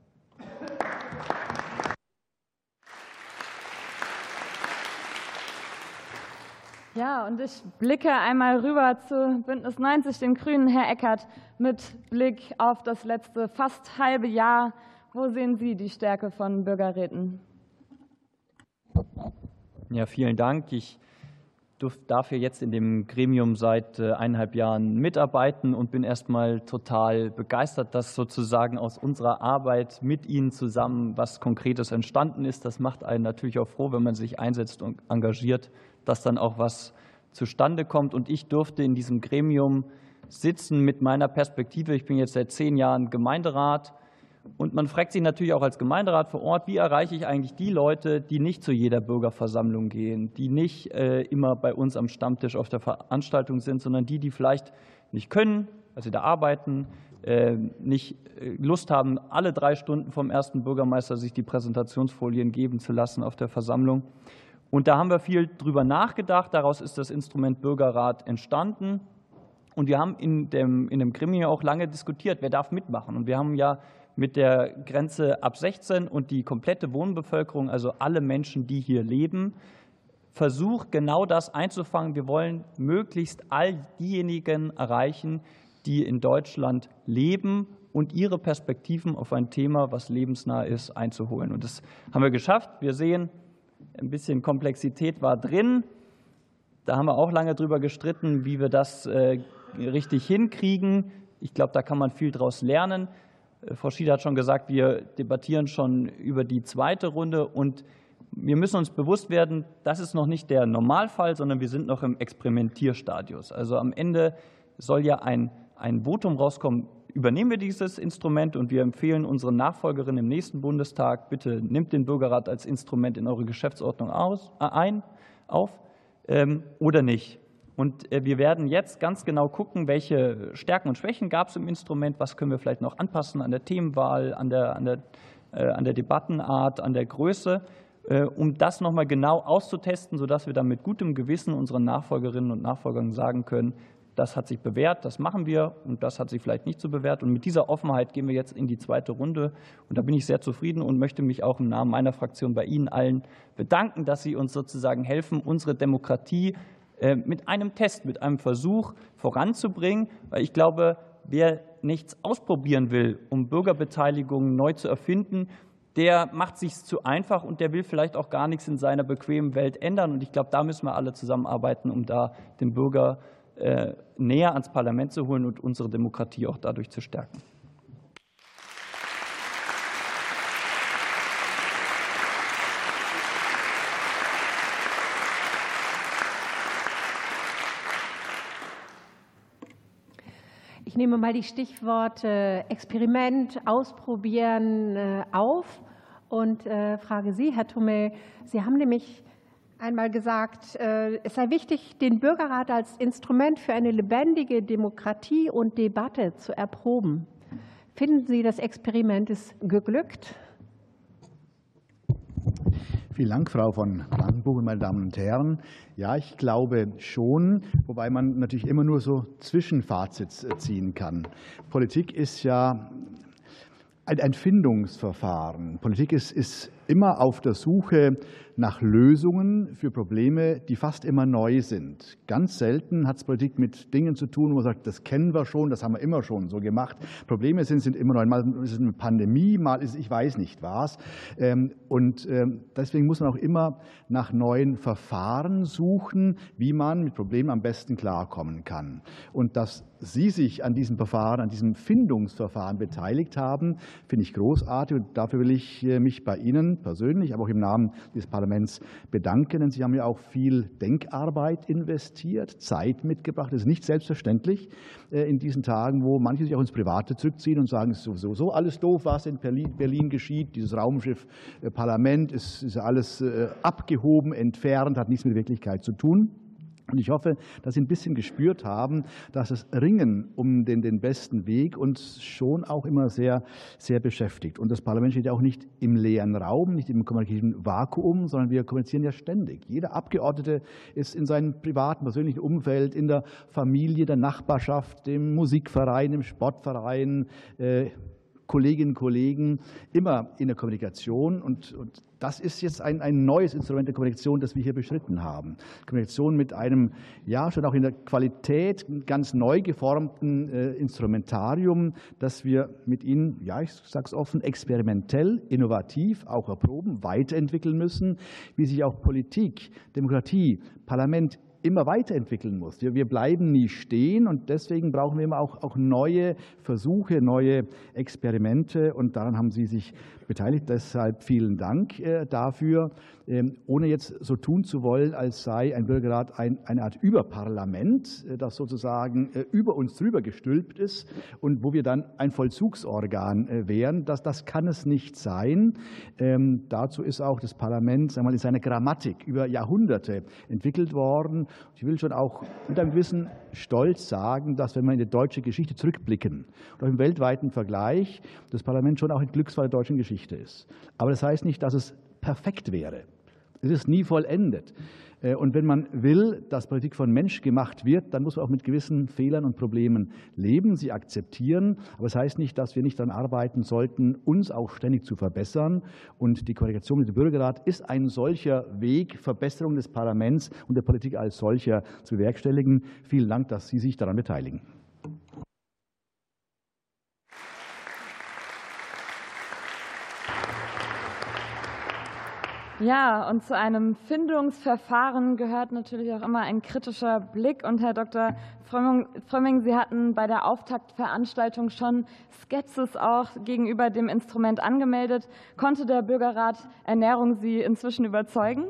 Ja, und ich blicke einmal rüber zu Bündnis 90, den Grünen, Herr Eckert, mit Blick auf das letzte fast halbe Jahr. Wo sehen Sie die Stärke von Bürgerräten? Ja, vielen Dank. Ich darf hier jetzt in dem Gremium seit äh, eineinhalb Jahren mitarbeiten und bin erstmal total begeistert, dass sozusagen aus unserer Arbeit mit Ihnen zusammen was Konkretes entstanden ist. Das macht einen natürlich auch froh, wenn man sich einsetzt und engagiert dass dann auch was zustande kommt. Und ich durfte in diesem Gremium sitzen mit meiner Perspektive. Ich bin jetzt seit zehn Jahren Gemeinderat. Und man fragt sich natürlich auch als Gemeinderat vor Ort, wie erreiche ich eigentlich die Leute, die nicht zu jeder Bürgerversammlung gehen, die nicht äh, immer bei uns am Stammtisch auf der Veranstaltung sind, sondern die, die vielleicht nicht können, sie da arbeiten, äh, nicht äh, Lust haben, alle drei Stunden vom ersten Bürgermeister sich die Präsentationsfolien geben zu lassen auf der Versammlung. Und da haben wir viel drüber nachgedacht. Daraus ist das Instrument Bürgerrat entstanden. Und wir haben in dem, in dem Gremium auch lange diskutiert, wer darf mitmachen. Und wir haben ja mit der Grenze ab 16 und die komplette Wohnbevölkerung, also alle Menschen, die hier leben, versucht, genau das einzufangen. Wir wollen möglichst all diejenigen erreichen, die in Deutschland leben und ihre Perspektiven auf ein Thema, was lebensnah ist, einzuholen. Und das haben wir geschafft. Wir sehen, ein bisschen Komplexität war drin. Da haben wir auch lange drüber gestritten, wie wir das äh, richtig hinkriegen. Ich glaube, da kann man viel daraus lernen. Äh, Frau Schieder hat schon gesagt, wir debattieren schon über die zweite Runde und wir müssen uns bewusst werden, das ist noch nicht der Normalfall, sondern wir sind noch im Experimentierstadius. Also am Ende soll ja ein, ein Votum rauskommen, übernehmen wir dieses Instrument und wir empfehlen unseren Nachfolgerinnen im nächsten Bundestag, bitte nimmt den Bürgerrat als Instrument in eure Geschäftsordnung aus, äh, ein, auf ähm, oder nicht. Und äh, wir werden jetzt ganz genau gucken, welche Stärken und Schwächen gab es im Instrument, was können wir vielleicht noch anpassen an der Themenwahl, an der, an der, äh, an der Debattenart, an der Größe, äh, um das nochmal genau auszutesten, sodass wir dann mit gutem Gewissen unseren Nachfolgerinnen und Nachfolgern sagen können, das hat sich bewährt, das machen wir und das hat sich vielleicht nicht so bewährt. Und mit dieser Offenheit gehen wir jetzt in die zweite Runde. Und da bin ich sehr zufrieden und möchte mich auch im Namen meiner Fraktion bei Ihnen allen bedanken, dass Sie uns sozusagen helfen, unsere Demokratie mit einem Test, mit einem Versuch voranzubringen. Weil ich glaube, wer nichts ausprobieren will, um Bürgerbeteiligung neu zu erfinden, der macht sich zu einfach und der will vielleicht auch gar nichts in seiner bequemen Welt ändern. Und ich glaube, da müssen wir alle zusammenarbeiten, um da den Bürger äh, näher ans Parlament zu holen und unsere Demokratie auch dadurch zu stärken. Ich nehme mal die Stichworte Experiment, Ausprobieren äh, auf und äh, frage Sie, Herr Thome, Sie haben nämlich einmal gesagt, äh, es sei wichtig, den Bürgerrat als Instrument für eine lebendige Demokratie und Debatte zu erproben. Finden Sie, das Experiment ist geglückt? Vielen Dank, Frau von Brandenburg, meine Damen und Herren. Ja, ich glaube schon, wobei man natürlich immer nur so Zwischenfazits ziehen kann. Politik ist ja ein Entfindungsverfahren. Politik ist, ist immer auf der Suche nach Lösungen für Probleme, die fast immer neu sind. Ganz selten hat es Politik mit Dingen zu tun, wo man sagt, das kennen wir schon, das haben wir immer schon so gemacht. Probleme sind, sind immer neu. Mal ist es eine Pandemie, mal ist es, ich weiß nicht was. Ähm, und ähm, deswegen muss man auch immer nach neuen Verfahren suchen, wie man mit Problemen am besten klarkommen kann. Und dass Sie sich an diesem Verfahren, an diesem Findungsverfahren beteiligt haben, finde ich großartig. Und dafür will ich äh, mich bei Ihnen persönlich, aber auch im Namen des Parlaments bedanken. Denn Sie haben ja auch viel Denkarbeit investiert, Zeit mitgebracht. Das ist nicht selbstverständlich äh, in diesen Tagen, wo manche sich auch ins Private zurückziehen und sagen, es ist sowieso alles doof, was in Berlin geschieht. Dieses Raumschiff äh, Parlament ist, ist alles abgehoben, entfernt, hat nichts mit Wirklichkeit zu tun. Und ich hoffe, dass Sie ein bisschen gespürt haben, dass das Ringen um den, den besten Weg uns schon auch immer sehr, sehr beschäftigt. Und das Parlament steht ja auch nicht im leeren Raum, nicht im kommunikativen Vakuum, sondern wir kommunizieren ja ständig. Jeder Abgeordnete ist in seinem privaten, persönlichen Umfeld, in der Familie, der Nachbarschaft, dem Musikverein, im Sportverein, äh, Kolleginnen und Kollegen immer in der Kommunikation. Und, und das ist jetzt ein, ein neues Instrument der Kommunikation, das wir hier beschritten haben. Kommunikation mit einem, ja, schon auch in der Qualität ganz neu geformten äh, Instrumentarium, das wir mit Ihnen, ja, ich sage es offen, experimentell, innovativ auch erproben, weiterentwickeln müssen, wie sich auch Politik, Demokratie, Parlament immer weiterentwickeln muss. Wir bleiben nie stehen und deswegen brauchen wir immer auch, auch neue Versuche, neue Experimente und daran haben Sie sich beteiligt. Deshalb vielen Dank äh, dafür, ähm, ohne jetzt so tun zu wollen, als sei ein Bürgerrat ein, eine Art Überparlament, äh, das sozusagen äh, über uns drüber gestülpt ist und wo wir dann ein Vollzugsorgan wären. Das, das kann es nicht sein. Ähm, dazu ist auch das Parlament sagen wir in seiner Grammatik über Jahrhunderte entwickelt worden. Ich will schon auch mit einem gewissen Stolz sagen, dass wenn wir in die deutsche Geschichte zurückblicken und im weltweiten Vergleich das Parlament schon auch ein Glücksfall der deutschen Geschichte ist. Aber das heißt nicht, dass es perfekt wäre. Es ist nie vollendet. Äh, und wenn man will, dass Politik von Mensch gemacht wird, dann muss man auch mit gewissen Fehlern und Problemen leben, sie akzeptieren. Aber das heißt nicht, dass wir nicht daran arbeiten sollten, uns auch ständig zu verbessern. Und die Korrigation mit dem Bürgerrat ist ein solcher Weg, Verbesserung des Parlaments und der Politik als solcher zu bewerkstelligen. Vielen Dank, dass Sie sich daran beteiligen. Ja, und zu einem Findungsverfahren gehört natürlich auch immer ein kritischer Blick. Und Herr Dr. Frömming, Sie hatten bei der Auftaktveranstaltung schon Skepsis auch gegenüber dem Instrument angemeldet. Konnte der Bürgerrat Ernährung Sie inzwischen überzeugen?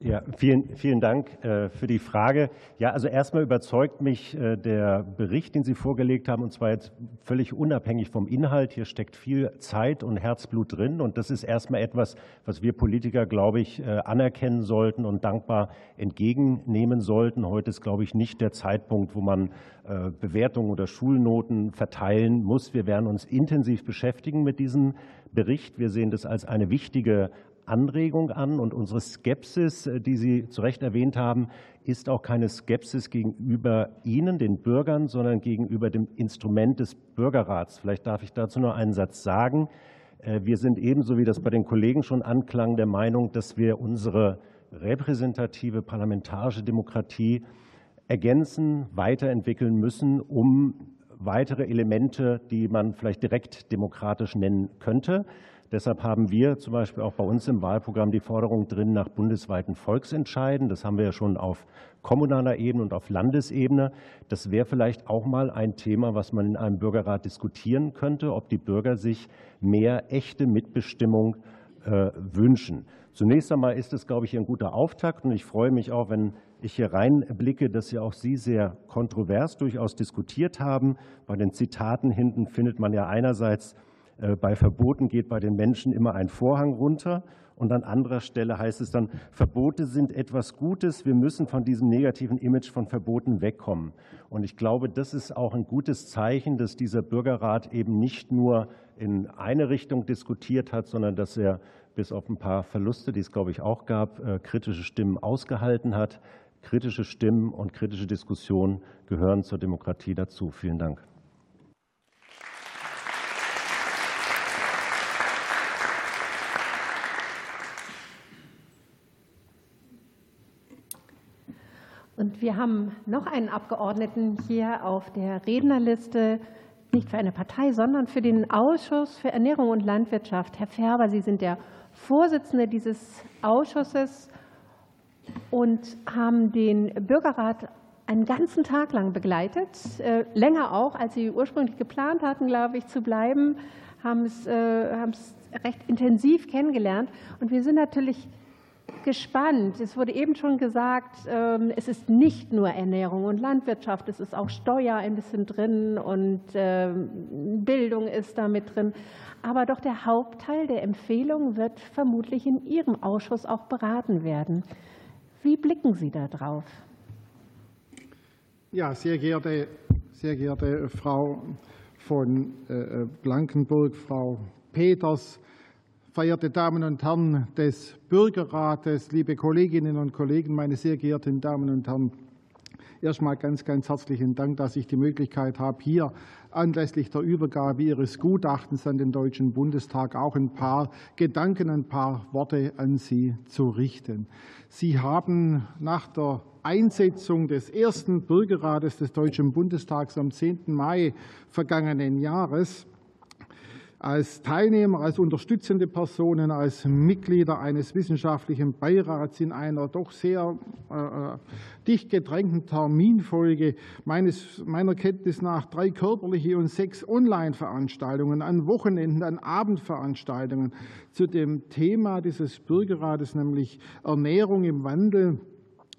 Ja, vielen, vielen Dank äh, für die Frage. Ja, also erstmal überzeugt mich äh, der Bericht, den Sie vorgelegt haben, und zwar jetzt völlig unabhängig vom Inhalt. Hier steckt viel Zeit und Herzblut drin. Und das ist erstmal etwas, was wir Politiker, glaube ich, äh, anerkennen sollten und dankbar entgegennehmen sollten. Heute ist, glaube ich, nicht der Zeitpunkt, wo man Bewertungen oder Schulnoten verteilen muss. Wir werden uns intensiv beschäftigen mit diesem Bericht. Wir sehen das als eine wichtige Anregung an und unsere Skepsis, äh, die Sie zu Recht erwähnt haben, ist auch keine Skepsis gegenüber Ihnen, den Bürgern, sondern gegenüber dem Instrument des Bürgerrats. Vielleicht darf ich dazu noch einen Satz sagen. Äh, wir sind ebenso, wie das bei den Kollegen schon anklang, der Meinung, dass wir unsere repräsentative parlamentarische Demokratie ergänzen, weiterentwickeln müssen, um weitere Elemente, die man vielleicht direkt demokratisch nennen könnte, Deshalb haben wir zum Beispiel auch bei uns im Wahlprogramm die Forderung drin nach bundesweiten Volksentscheiden. Das haben wir ja schon auf kommunaler Ebene und auf Landesebene. Das wäre vielleicht auch mal ein Thema, was man in einem Bürgerrat diskutieren könnte, ob die Bürger sich mehr echte Mitbestimmung wünschen. Zunächst einmal ist es, glaube ich, ein guter Auftakt und ich freue mich auch, wenn ich hier reinblicke, dass ja auch Sie sehr kontrovers durchaus diskutiert haben. Bei den Zitaten hinten findet man ja einerseits, äh, bei Verboten geht bei den Menschen immer ein Vorhang runter. Und an anderer Stelle heißt es dann, Verbote sind etwas Gutes. Wir müssen von diesem negativen Image von Verboten wegkommen. Und ich glaube, das ist auch ein gutes Zeichen, dass dieser Bürgerrat eben nicht nur in eine Richtung diskutiert hat, sondern dass er bis auf ein paar Verluste, die es, glaube ich, auch gab, äh, kritische Stimmen ausgehalten hat. Kritische Stimmen und kritische Diskussionen gehören zur Demokratie dazu. Vielen Dank. Und wir haben noch einen Abgeordneten hier auf der Rednerliste, nicht für eine Partei, sondern für den Ausschuss für Ernährung und Landwirtschaft. Herr Färber, Sie sind der Vorsitzende dieses Ausschusses und haben den Bürgerrat einen ganzen Tag lang begleitet, äh, länger auch, als Sie ursprünglich geplant hatten, glaube ich, zu bleiben, haben es, äh, haben es recht intensiv kennengelernt. Und wir sind natürlich gespannt. Es wurde eben schon gesagt, ähm, es ist nicht nur Ernährung und Landwirtschaft, es ist auch Steuer ein bisschen drin und ähm, Bildung ist damit drin. Aber doch der Hauptteil der Empfehlungen wird vermutlich in Ihrem Ausschuss auch beraten werden. Wie blicken Sie da drauf? Ja, sehr geehrte, sehr geehrte Frau von äh, Blankenburg, Frau Peters, verehrte Damen und Herren des Bürgerrates, liebe Kolleginnen und Kollegen, meine sehr geehrten Damen und Herren, erstmal ganz, ganz herzlichen Dank, dass ich die Möglichkeit habe, hier anlässlich der Übergabe Ihres Gutachtens an den Deutschen Bundestag auch ein paar Gedanken, ein paar Worte an Sie zu richten. Sie haben nach der Einsetzung des ersten Bürgerrates des Deutschen Bundestags am 10. Mai vergangenen Jahres als Teilnehmer, als unterstützende Personen, als Mitglieder eines wissenschaftlichen Beirats in einer doch sehr äh, dicht gedrängten Terminfolge meines, meiner Kenntnis nach drei körperliche und sechs Online-Veranstaltungen an Wochenenden, an Abendveranstaltungen zu dem Thema dieses Bürgerrates, nämlich Ernährung im Wandel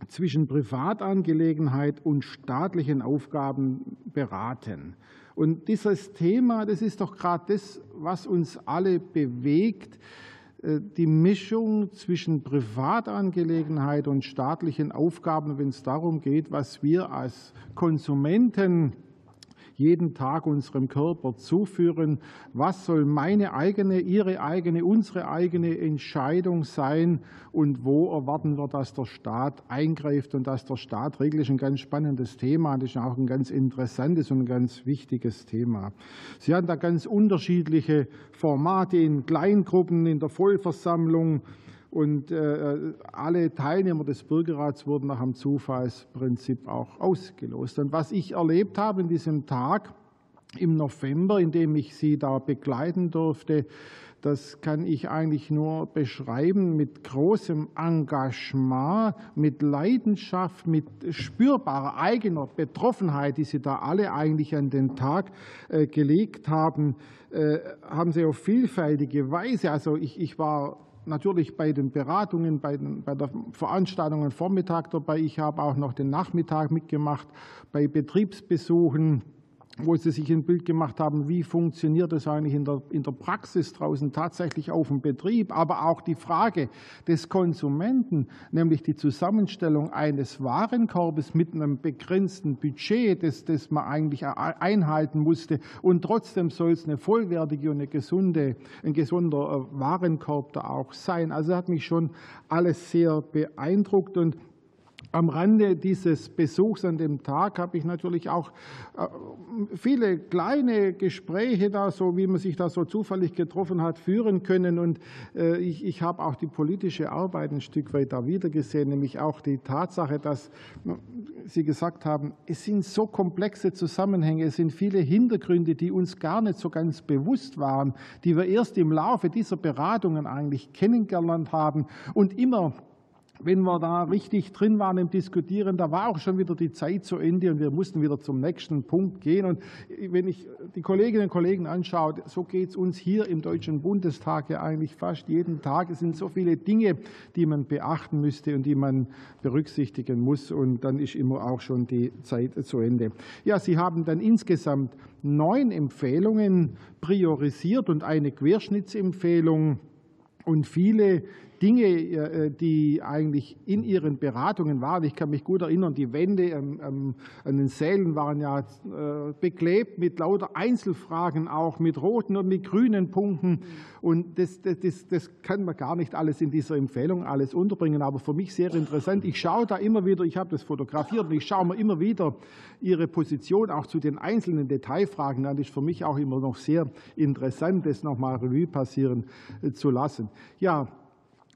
zwischen Privatangelegenheit und staatlichen Aufgaben beraten. Und dieses Thema, das ist doch gerade das, was uns alle bewegt, äh, die Mischung zwischen Privatangelegenheit und staatlichen Aufgaben, wenn es darum geht, was wir als Konsumenten jeden Tag unserem Körper zuführen. Was soll meine eigene, Ihre eigene, unsere eigene Entscheidung sein und wo erwarten wir, dass der Staat eingreift und dass der Staat regelt? ist ein ganz spannendes Thema. Das ist auch ein ganz interessantes und ein ganz wichtiges Thema. Sie haben da ganz unterschiedliche Formate in Kleingruppen, in der Vollversammlung. Und äh, alle Teilnehmer des Bürgerrats wurden nach dem Zufallsprinzip auch ausgelost. Und was ich erlebt habe in diesem Tag im November, in dem ich Sie da begleiten durfte, das kann ich eigentlich nur beschreiben mit großem Engagement, mit Leidenschaft, mit spürbarer eigener Betroffenheit, die Sie da alle eigentlich an den Tag äh, gelegt haben, äh, haben Sie auf vielfältige Weise. Also ich, ich war natürlich bei den Beratungen, bei, den, bei der Veranstaltung am Vormittag dabei. Ich habe auch noch den Nachmittag mitgemacht bei Betriebsbesuchen wo sie sich ein Bild gemacht haben, wie funktioniert das eigentlich in der, in der Praxis draußen tatsächlich auf dem Betrieb, aber auch die Frage des Konsumenten, nämlich die Zusammenstellung eines Warenkorbes mit einem begrenzten Budget, das, das man eigentlich einhalten musste und trotzdem soll es eine vollwertige und eine gesunde, ein gesunder äh, Warenkorb da auch sein. Also hat mich schon alles sehr beeindruckt und am Rande dieses Besuchs an dem Tag habe ich natürlich auch äh, viele kleine Gespräche da, so wie man sich da so zufällig getroffen hat, führen können. Und äh, ich, ich habe auch die politische Arbeit ein Stück weit da wiedergesehen, nämlich auch die Tatsache, dass Sie gesagt haben, es sind so komplexe Zusammenhänge, es sind viele Hintergründe, die uns gar nicht so ganz bewusst waren, die wir erst im Laufe dieser Beratungen eigentlich kennengelernt haben und immer wenn wir da richtig drin waren im Diskutieren, da war auch schon wieder die Zeit zu Ende und wir mussten wieder zum nächsten Punkt gehen. Und wenn ich die Kolleginnen und Kollegen anschaue, so geht es uns hier im Deutschen Bundestag ja eigentlich fast jeden Tag. Es sind so viele Dinge, die man beachten müsste und die man berücksichtigen muss. Und dann ist immer auch schon die Zeit zu Ende. Ja, Sie haben dann insgesamt neun Empfehlungen priorisiert und eine Querschnittsempfehlung und viele Dinge, äh, die eigentlich in ihren Beratungen waren. Ich kann mich gut erinnern, die Wände an den Sälen waren ja äh, beklebt mit lauter Einzelfragen, auch mit roten und mit grünen Punkten. Und das, das, das kann man gar nicht alles in dieser Empfehlung alles unterbringen. Aber für mich sehr interessant. Ich schaue da immer wieder, ich habe das fotografiert und ich schaue mir immer wieder Ihre Position auch zu den einzelnen Detailfragen an. Das ist für mich auch immer noch sehr interessant, das nochmal Revue passieren äh, zu lassen. Ja,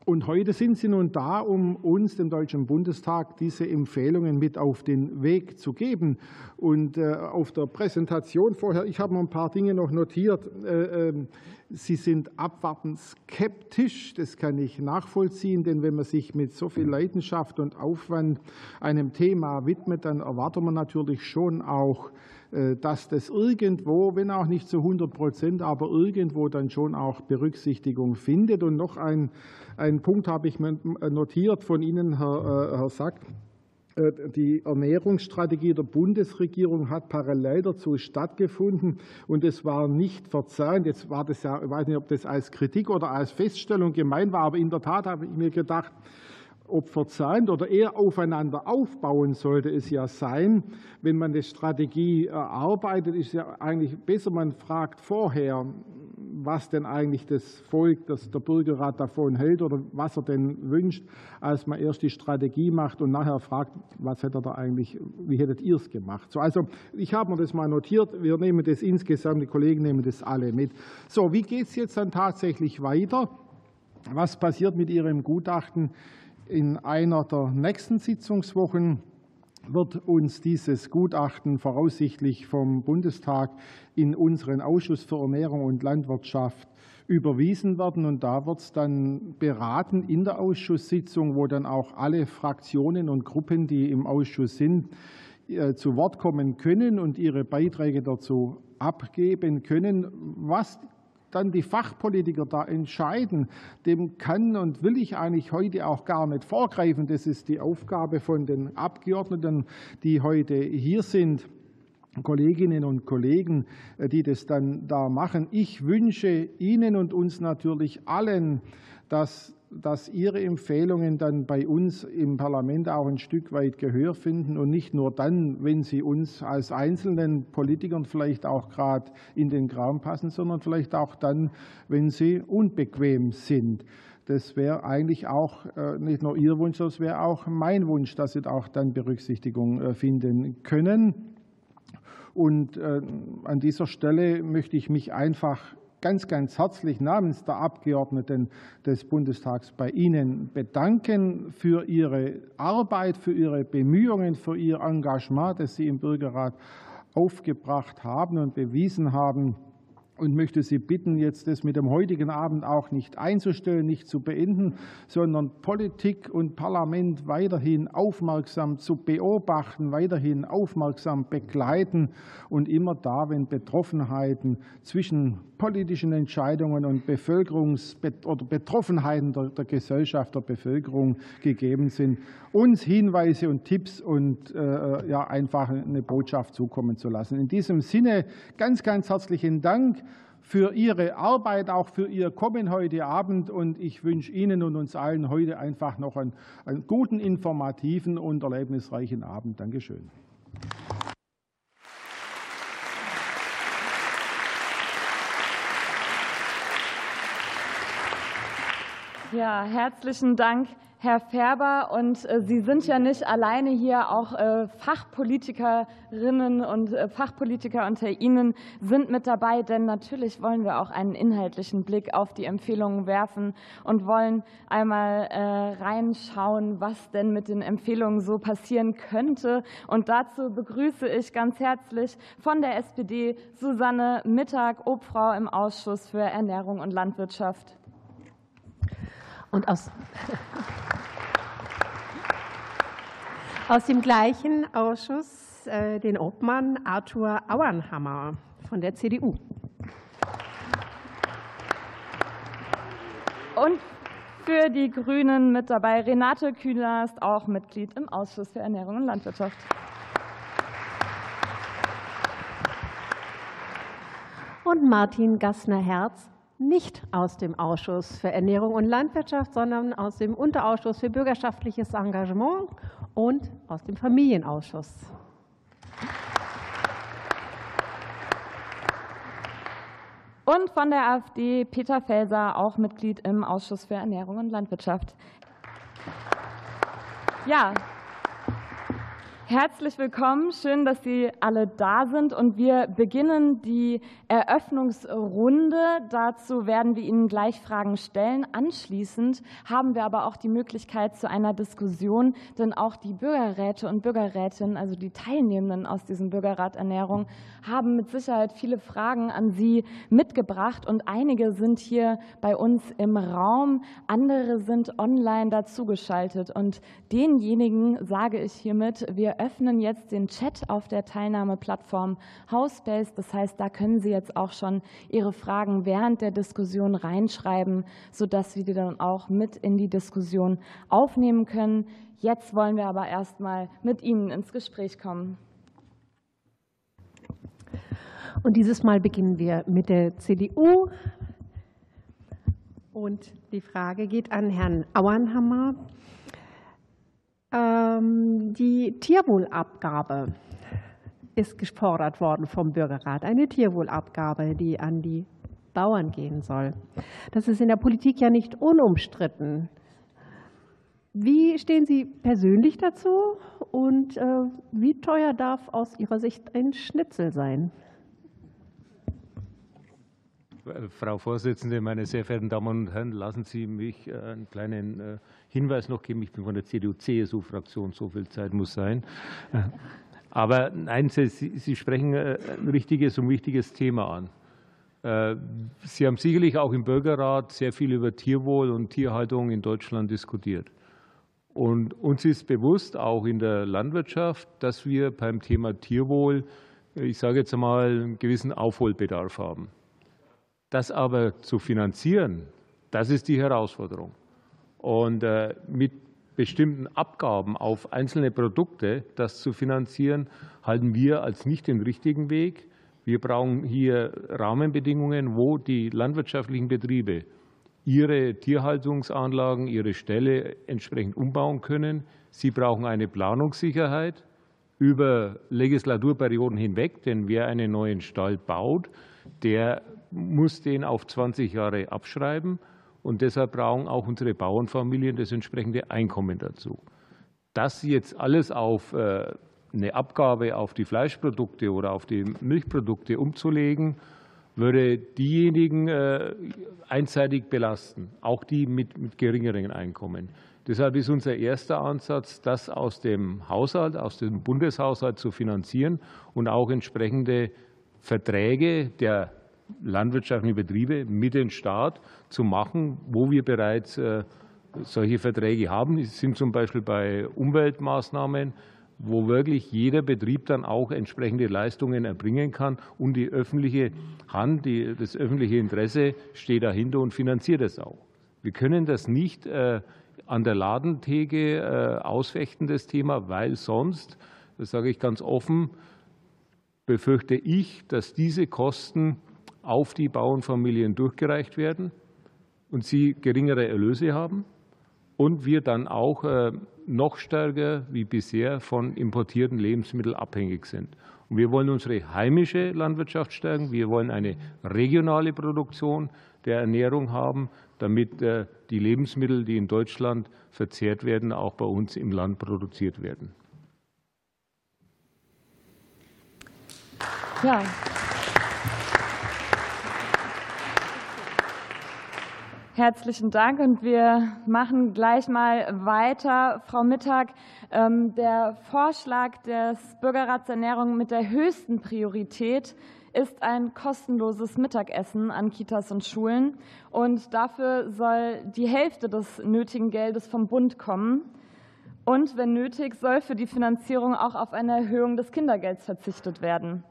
und heute sind Sie nun da, um uns, dem Deutschen Bundestag, diese Empfehlungen mit auf den Weg zu geben. Und äh, auf der Präsentation vorher, ich habe noch ein paar Dinge noch notiert. Äh, ähm, Sie sind abwartend skeptisch. Das kann ich nachvollziehen, denn wenn man sich mit so viel Leidenschaft und Aufwand einem Thema widmet, dann erwartet man natürlich schon auch, äh, dass das irgendwo, wenn auch nicht zu 100 Prozent, aber irgendwo dann schon auch Berücksichtigung findet. Und noch ein einen Punkt habe ich notiert von Ihnen, Herr, äh, Herr Sack. Äh, die Ernährungsstrategie der Bundesregierung hat parallel dazu stattgefunden und es war nicht verzerrend. Jetzt war das ja, ich weiß nicht, ob das als Kritik oder als Feststellung gemeint war, aber in der Tat habe ich mir gedacht, ob verzerrend oder eher aufeinander aufbauen sollte es ja sein. Wenn man eine Strategie erarbeitet, ist es ja eigentlich besser, man fragt vorher, was denn eigentlich das Volk, das der Bürgerrat davon hält oder was er denn wünscht, als man erst die Strategie macht und nachher fragt, was hätte er da eigentlich, wie hättet ihr es gemacht? So, also ich habe mir das mal notiert. Wir nehmen das insgesamt, die Kollegen nehmen das alle mit. So, wie geht es jetzt dann tatsächlich weiter? Was passiert mit Ihrem Gutachten in einer der nächsten Sitzungswochen? wird uns dieses Gutachten voraussichtlich vom Bundestag in unseren Ausschuss für Ernährung und Landwirtschaft überwiesen werden. Und da wird es dann beraten in der Ausschusssitzung, wo dann auch alle Fraktionen und Gruppen, die im Ausschuss sind, äh, zu Wort kommen können und ihre Beiträge dazu abgeben können. Was dann die Fachpolitiker da entscheiden, dem kann und will ich eigentlich heute auch gar nicht vorgreifen. Das ist die Aufgabe von den Abgeordneten, die heute hier sind. Kolleginnen und Kollegen, die das dann da machen. Ich wünsche Ihnen und uns natürlich allen, dass dass Ihre Empfehlungen dann bei uns im Parlament auch ein Stück weit Gehör finden und nicht nur dann, wenn sie uns als einzelnen Politikern vielleicht auch gerade in den Kram passen, sondern vielleicht auch dann, wenn sie unbequem sind. Das wäre eigentlich auch äh, nicht nur Ihr Wunsch, das wäre auch mein Wunsch, dass Sie auch dann Berücksichtigung äh, finden können. Und äh, an dieser Stelle möchte ich mich einfach ganz, ganz herzlich namens der Abgeordneten des Bundestags bei Ihnen bedanken für Ihre Arbeit, für Ihre Bemühungen, für Ihr Engagement, das Sie im Bürgerrat aufgebracht haben und bewiesen haben und möchte Sie bitten, jetzt das mit dem heutigen Abend auch nicht einzustellen, nicht zu beenden, sondern Politik und Parlament weiterhin aufmerksam zu beobachten, weiterhin aufmerksam begleiten und immer da, wenn Betroffenheiten zwischen politischen Entscheidungen und Bevölkerungs- oder Betroffenheiten der, der, Gesellschaft, der Bevölkerung gegeben sind, uns Hinweise und Tipps und äh, ja, einfach eine Botschaft zukommen zu lassen. In diesem Sinne ganz, ganz herzlichen Dank für Ihre Arbeit, auch für Ihr Kommen heute Abend. Und ich wünsche Ihnen und uns allen heute einfach noch einen, einen guten, informativen und erlebnisreichen Abend. Dankeschön. Ja, herzlichen Dank, Herr Färber. Und äh, Sie sind ja nicht alleine hier, auch äh, Fachpolitikerinnen und äh, Fachpolitiker unter Ihnen sind mit dabei, denn natürlich wollen wir auch einen inhaltlichen Blick auf die Empfehlungen werfen und wollen einmal reinschauen, was denn mit den Empfehlungen so passieren könnte. Und dazu begrüße ich ganz herzlich von der SPD Susanne Mittag, Obfrau im Ausschuss für Ernährung und Landwirtschaft. Und aus Aus dem gleichen Ausschuss äh, den Obmann Arthur Auernhammer von der CDU. Und für die Grünen mit dabei Renate Kühner ist auch Mitglied im Ausschuss für Ernährung und Landwirtschaft. Und Martin Gassner-Herz, nicht aus dem Ausschuss für Ernährung und Landwirtschaft, sondern aus dem Unterausschuss für bürgerschaftliches Engagement und aus dem Familienausschuss. Und von der AfD Peter Felser, auch Mitglied im Ausschuss für Ernährung und Landwirtschaft. Ja, Herzlich willkommen, schön, dass Sie alle da sind. Und wir beginnen die Eröffnungsrunde. Dazu werden wir Ihnen gleich Fragen stellen. Anschließend haben wir aber auch die Möglichkeit zu einer Diskussion, denn auch die Bürgerräte und Bürgerrätinnen, also die Teilnehmenden aus diesem Bürgerrat Ernährung, haben mit Sicherheit viele Fragen an Sie mitgebracht. Und einige sind hier bei uns im Raum, andere sind online dazugeschaltet. Und denjenigen sage ich hiermit, wir öffnen jetzt den Chat auf der Teilnahmeplattform Housebase. Das heißt, da können Sie jetzt auch schon Ihre Fragen während der Diskussion reinschreiben, sodass wir die dann auch mit in die Diskussion aufnehmen können. Jetzt wollen wir aber erst mal mit Ihnen ins Gespräch kommen. Und dieses Mal beginnen wir mit der CDU. Und die Frage geht an Herrn Auernhammer. Ähm, die Tierwohlabgabe ist gefordert worden vom Bürgerrat. Eine Tierwohlabgabe, die an die Bauern gehen soll. Das ist in der Politik ja nicht unumstritten. Wie stehen Sie persönlich dazu und äh, wie teuer darf aus Ihrer Sicht ein Schnitzel sein? Frau Vorsitzende, meine sehr verehrten Damen und Herren, lassen Sie mich äh, einen kleinen äh, Hinweis noch geben. Ich bin von der CDU-CSU-Fraktion, so viel Zeit muss sein. Äh, aber nein, Sie, Sie sprechen ein richtiges und wichtiges Thema an. Sie haben sicherlich auch im Bürgerrat sehr viel über Tierwohl und Tierhaltung in Deutschland diskutiert. Und uns ist bewusst, auch in der Landwirtschaft, dass wir beim Thema Tierwohl, ich sage jetzt einmal, einen gewissen Aufholbedarf haben. Das aber zu finanzieren, das ist die Herausforderung. Und äh, mit bestimmten Abgaben auf einzelne Produkte das zu finanzieren, halten wir als nicht den richtigen Weg. Wir brauchen hier Rahmenbedingungen, wo die landwirtschaftlichen Betriebe ihre Tierhaltungsanlagen, ihre Ställe entsprechend umbauen können. Sie brauchen eine Planungssicherheit über Legislaturperioden hinweg, denn wer einen neuen Stall baut, der muss den auf 20 Jahre abschreiben. Und deshalb brauchen auch unsere Bauernfamilien das entsprechende Einkommen dazu. Das jetzt alles auf äh, eine Abgabe auf die Fleischprodukte oder auf die Milchprodukte umzulegen, würde diejenigen äh, einseitig belasten, auch die mit, mit geringeren Einkommen. Deshalb ist unser erster Ansatz, das aus dem Haushalt, aus dem Bundeshaushalt zu finanzieren und auch entsprechende Verträge der landwirtschaftlichen Betriebe mit dem Staat zu machen, wo wir bereits äh, solche Verträge haben. Es sind zum Beispiel bei Umweltmaßnahmen, wo wirklich jeder Betrieb dann auch entsprechende Leistungen erbringen kann und die öffentliche Hand, die, das öffentliche Interesse steht dahinter und finanziert es auch. Wir können das nicht äh, an der Ladentheke äh, ausfechten, das Thema, weil sonst, das sage ich ganz offen, befürchte ich, dass diese Kosten auf die Bauernfamilien durchgereicht werden und sie geringere Erlöse haben und wir dann auch äh, noch stärker wie bisher von importierten Lebensmitteln abhängig sind. Und wir wollen unsere heimische Landwirtschaft stärken. Wir wollen eine regionale Produktion der Ernährung haben, damit äh, die Lebensmittel, die in Deutschland verzehrt werden, auch bei uns im Land produziert werden. Ja, Herzlichen Dank und wir machen gleich mal weiter. Frau Mittag, ähm, der Vorschlag des Bürgerrats Ernährung mit der höchsten Priorität ist ein kostenloses Mittagessen an Kitas und Schulen. Und dafür soll die Hälfte des nötigen Geldes vom Bund kommen. Und wenn nötig, soll für die Finanzierung auch auf eine Erhöhung des Kindergelds verzichtet werden.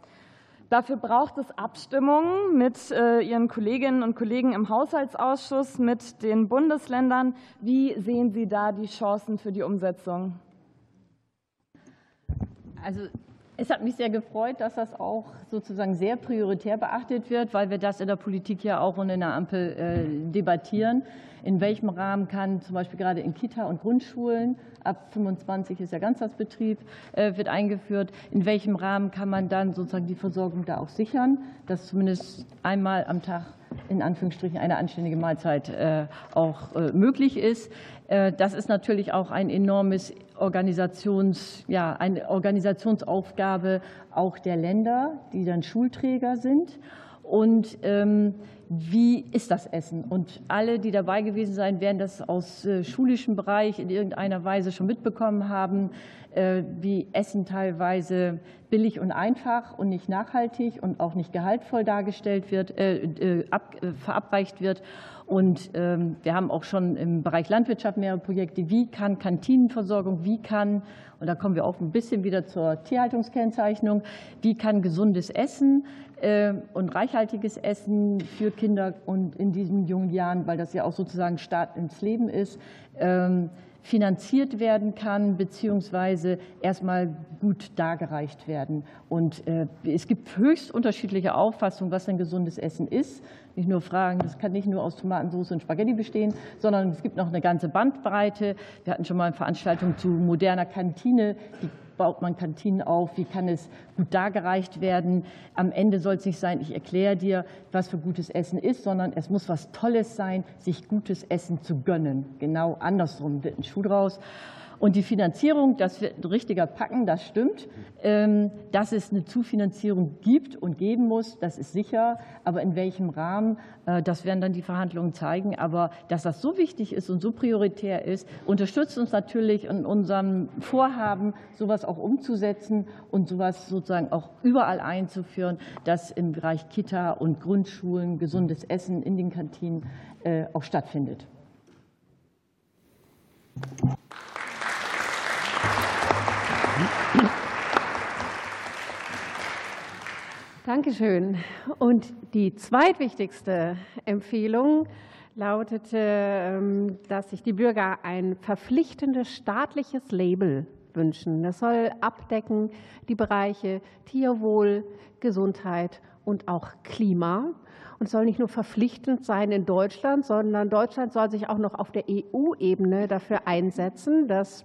Dafür braucht es Abstimmungen mit äh, Ihren Kolleginnen und Kollegen im Haushaltsausschuss, mit den Bundesländern. Wie sehen Sie da die Chancen für die Umsetzung? Also es hat mich sehr gefreut, dass das auch sozusagen sehr prioritär beachtet wird, weil wir das in der Politik ja auch und in der Ampel äh, debattieren. In welchem Rahmen kann zum Beispiel gerade in Kita und Grundschulen, ab 25 ist der Ganztagsbetrieb, äh, wird eingeführt, in welchem Rahmen kann man dann sozusagen die Versorgung da auch sichern, dass zumindest einmal am Tag in Anführungsstrichen eine anständige Mahlzeit äh, auch möglich ist. Das ist natürlich auch ein enormes Organisations, ja, eine Organisationsaufgabe auch der Länder, die dann Schulträger sind. Und ähm, wie ist das Essen? Und alle, die dabei gewesen sein, werden das aus äh, schulischem Bereich in irgendeiner Weise schon mitbekommen haben, äh, wie Essen teilweise billig und einfach und nicht nachhaltig und auch nicht gehaltvoll dargestellt wird, äh, äh ab, verabreicht wird. Und ähm, wir haben auch schon im Bereich Landwirtschaft mehrere Projekte. Wie kann Kantinenversorgung, wie kann, und da kommen wir auch ein bisschen wieder zur Tierhaltungskennzeichnung, wie kann gesundes Essen äh, und reichhaltiges Essen für Kinder und in diesen jungen Jahren, weil das ja auch sozusagen Start ins Leben ist, ähm, finanziert werden kann, beziehungsweise erstmal gut dargereicht werden. Und äh, es gibt höchst unterschiedliche Auffassungen, was ein gesundes Essen ist. Nicht nur Fragen, das kann nicht nur aus Tomatensauce und Spaghetti bestehen, sondern es gibt noch eine ganze Bandbreite. Wir hatten schon mal eine Veranstaltung zu moderner Kantine, die baut man Kantinen auf, wie kann es gut dargereicht werden. Am Ende soll es nicht sein, ich erkläre dir, was für gutes Essen ist, sondern es muss was Tolles sein, sich gutes Essen zu gönnen. Genau andersrum wird ein Schuh draus. Und die Finanzierung, das wird ein richtiger Packen, das stimmt. Ähm, dass es eine Zufinanzierung gibt und geben muss, das ist sicher. Aber in welchem Rahmen, äh, das werden dann die Verhandlungen zeigen. Aber dass das so wichtig ist und so prioritär ist, unterstützt uns natürlich in unserem Vorhaben, sowas auch umzusetzen und sowas sozusagen auch überall einzuführen, dass im Bereich Kita und Grundschulen gesundes Essen in den Kantinen äh, auch stattfindet. Dankeschön. Und die zweitwichtigste Empfehlung lautete, ähm, dass sich die Bürger ein verpflichtendes staatliches Label wünschen. Das soll abdecken die Bereiche Tierwohl, Gesundheit und auch Klima. Und soll nicht nur verpflichtend sein in Deutschland, sondern Deutschland soll sich auch noch auf der EU-Ebene dafür einsetzen, dass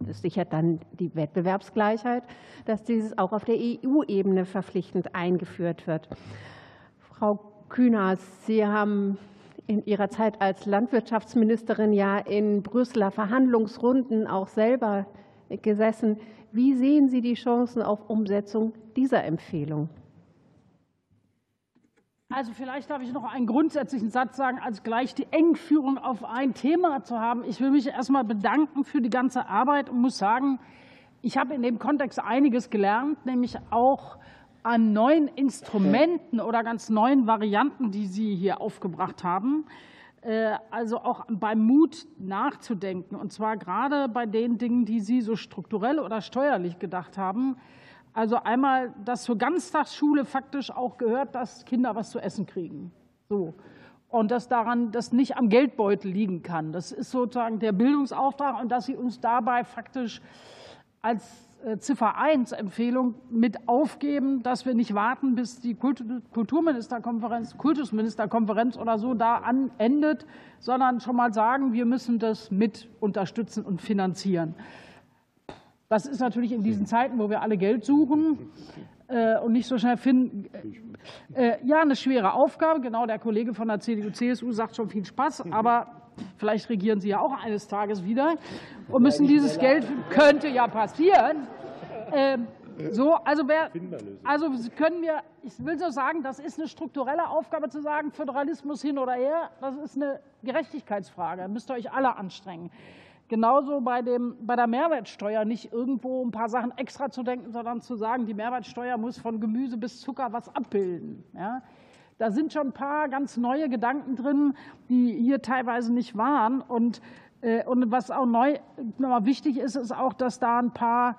das sichert dann die Wettbewerbsgleichheit, dass dieses auch auf der EU-Ebene verpflichtend eingeführt wird. Frau Kühners, Sie haben in Ihrer Zeit als Landwirtschaftsministerin ja in Brüsseler Verhandlungsrunden auch selber gesessen. Wie sehen Sie die Chancen auf Umsetzung dieser Empfehlung? Also vielleicht darf ich noch einen grundsätzlichen Satz sagen, als gleich die Engführung auf ein Thema zu haben. Ich will mich erst einmal bedanken für die ganze Arbeit und muss sagen, ich habe in dem Kontext einiges gelernt, nämlich auch an neuen Instrumenten oder ganz neuen Varianten, die Sie hier aufgebracht haben. Äh, also auch beim Mut nachzudenken, und zwar gerade bei den Dingen, die Sie so strukturell oder steuerlich gedacht haben. Also einmal, dass zur Ganztagsschule faktisch auch gehört, dass Kinder was zu essen kriegen. So. Und dass daran das nicht am Geldbeutel liegen kann. Das ist sozusagen der Bildungsauftrag und dass Sie uns dabei faktisch als äh, Ziffer 1 Empfehlung mit aufgeben, dass wir nicht warten, bis die Kulturministerkonferenz, Kultusministerkonferenz oder so da endet, sondern schon mal sagen, wir müssen das mit unterstützen und finanzieren. Das ist natürlich in diesen Zeiten, wo wir alle Geld suchen äh, und nicht so schnell finden, äh, ja, eine schwere Aufgabe. Genau, der Kollege von der CDU, CSU sagt schon viel Spaß, (laughs) aber vielleicht regieren Sie ja auch eines Tages wieder und müssen dieses Geld, könnte ja passieren. Ähm, so, also, wer, also können wir, ich will so sagen, das ist eine strukturelle Aufgabe zu sagen, Föderalismus hin oder her, das ist eine Gerechtigkeitsfrage. Da müsst ihr euch alle anstrengen. Genauso bei, dem, bei der Mehrwertsteuer nicht irgendwo ein paar Sachen extra zu denken, sondern zu sagen, die Mehrwertsteuer muss von Gemüse bis Zucker was abbilden. Ja? Da sind schon ein paar ganz neue Gedanken drin, die hier teilweise nicht waren. Und Und was auch neu nochmal wichtig ist, ist auch, dass da ein paar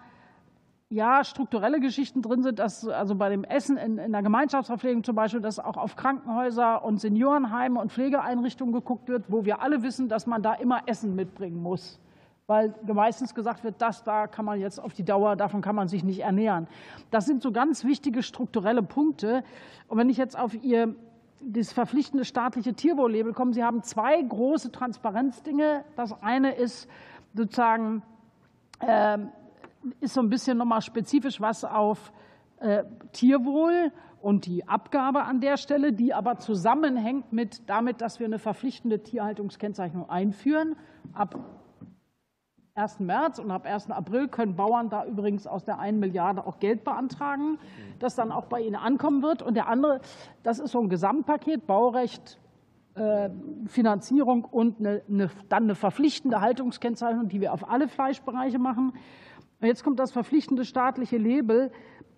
ja, strukturelle Geschichten drin sind, dass also bei dem Essen in, in der Gemeinschaftsverpflegung zum Beispiel, dass auch auf Krankenhäuser und Seniorenheime und Pflegeeinrichtungen geguckt wird, wo wir alle wissen, dass man da immer Essen mitbringen muss. Weil meistens gesagt wird, das da kann man jetzt auf die Dauer, davon kann man sich nicht ernähren. Das sind so ganz wichtige strukturelle Punkte. Und wenn ich jetzt auf Ihr das verpflichtende staatliche Tierwohl-Label komme, Sie haben zwei große Transparenzdinge. Das eine ist sozusagen äh, ist so ein bisschen nochmal spezifisch was auf äh, Tierwohl und die Abgabe an der Stelle, die aber zusammenhängt mit damit, dass wir eine verpflichtende Tierhaltungskennzeichnung einführen. Ab 1. März und ab 1. April können Bauern da übrigens aus der 1 Milliarde auch Geld beantragen, das dann auch bei ihnen ankommen wird. Und der andere, das ist so ein Gesamtpaket, Baurecht, äh, Finanzierung und eine, eine, dann eine verpflichtende Haltungskennzeichnung, die wir auf alle Fleischbereiche machen. Jetzt kommt das verpflichtende staatliche Label.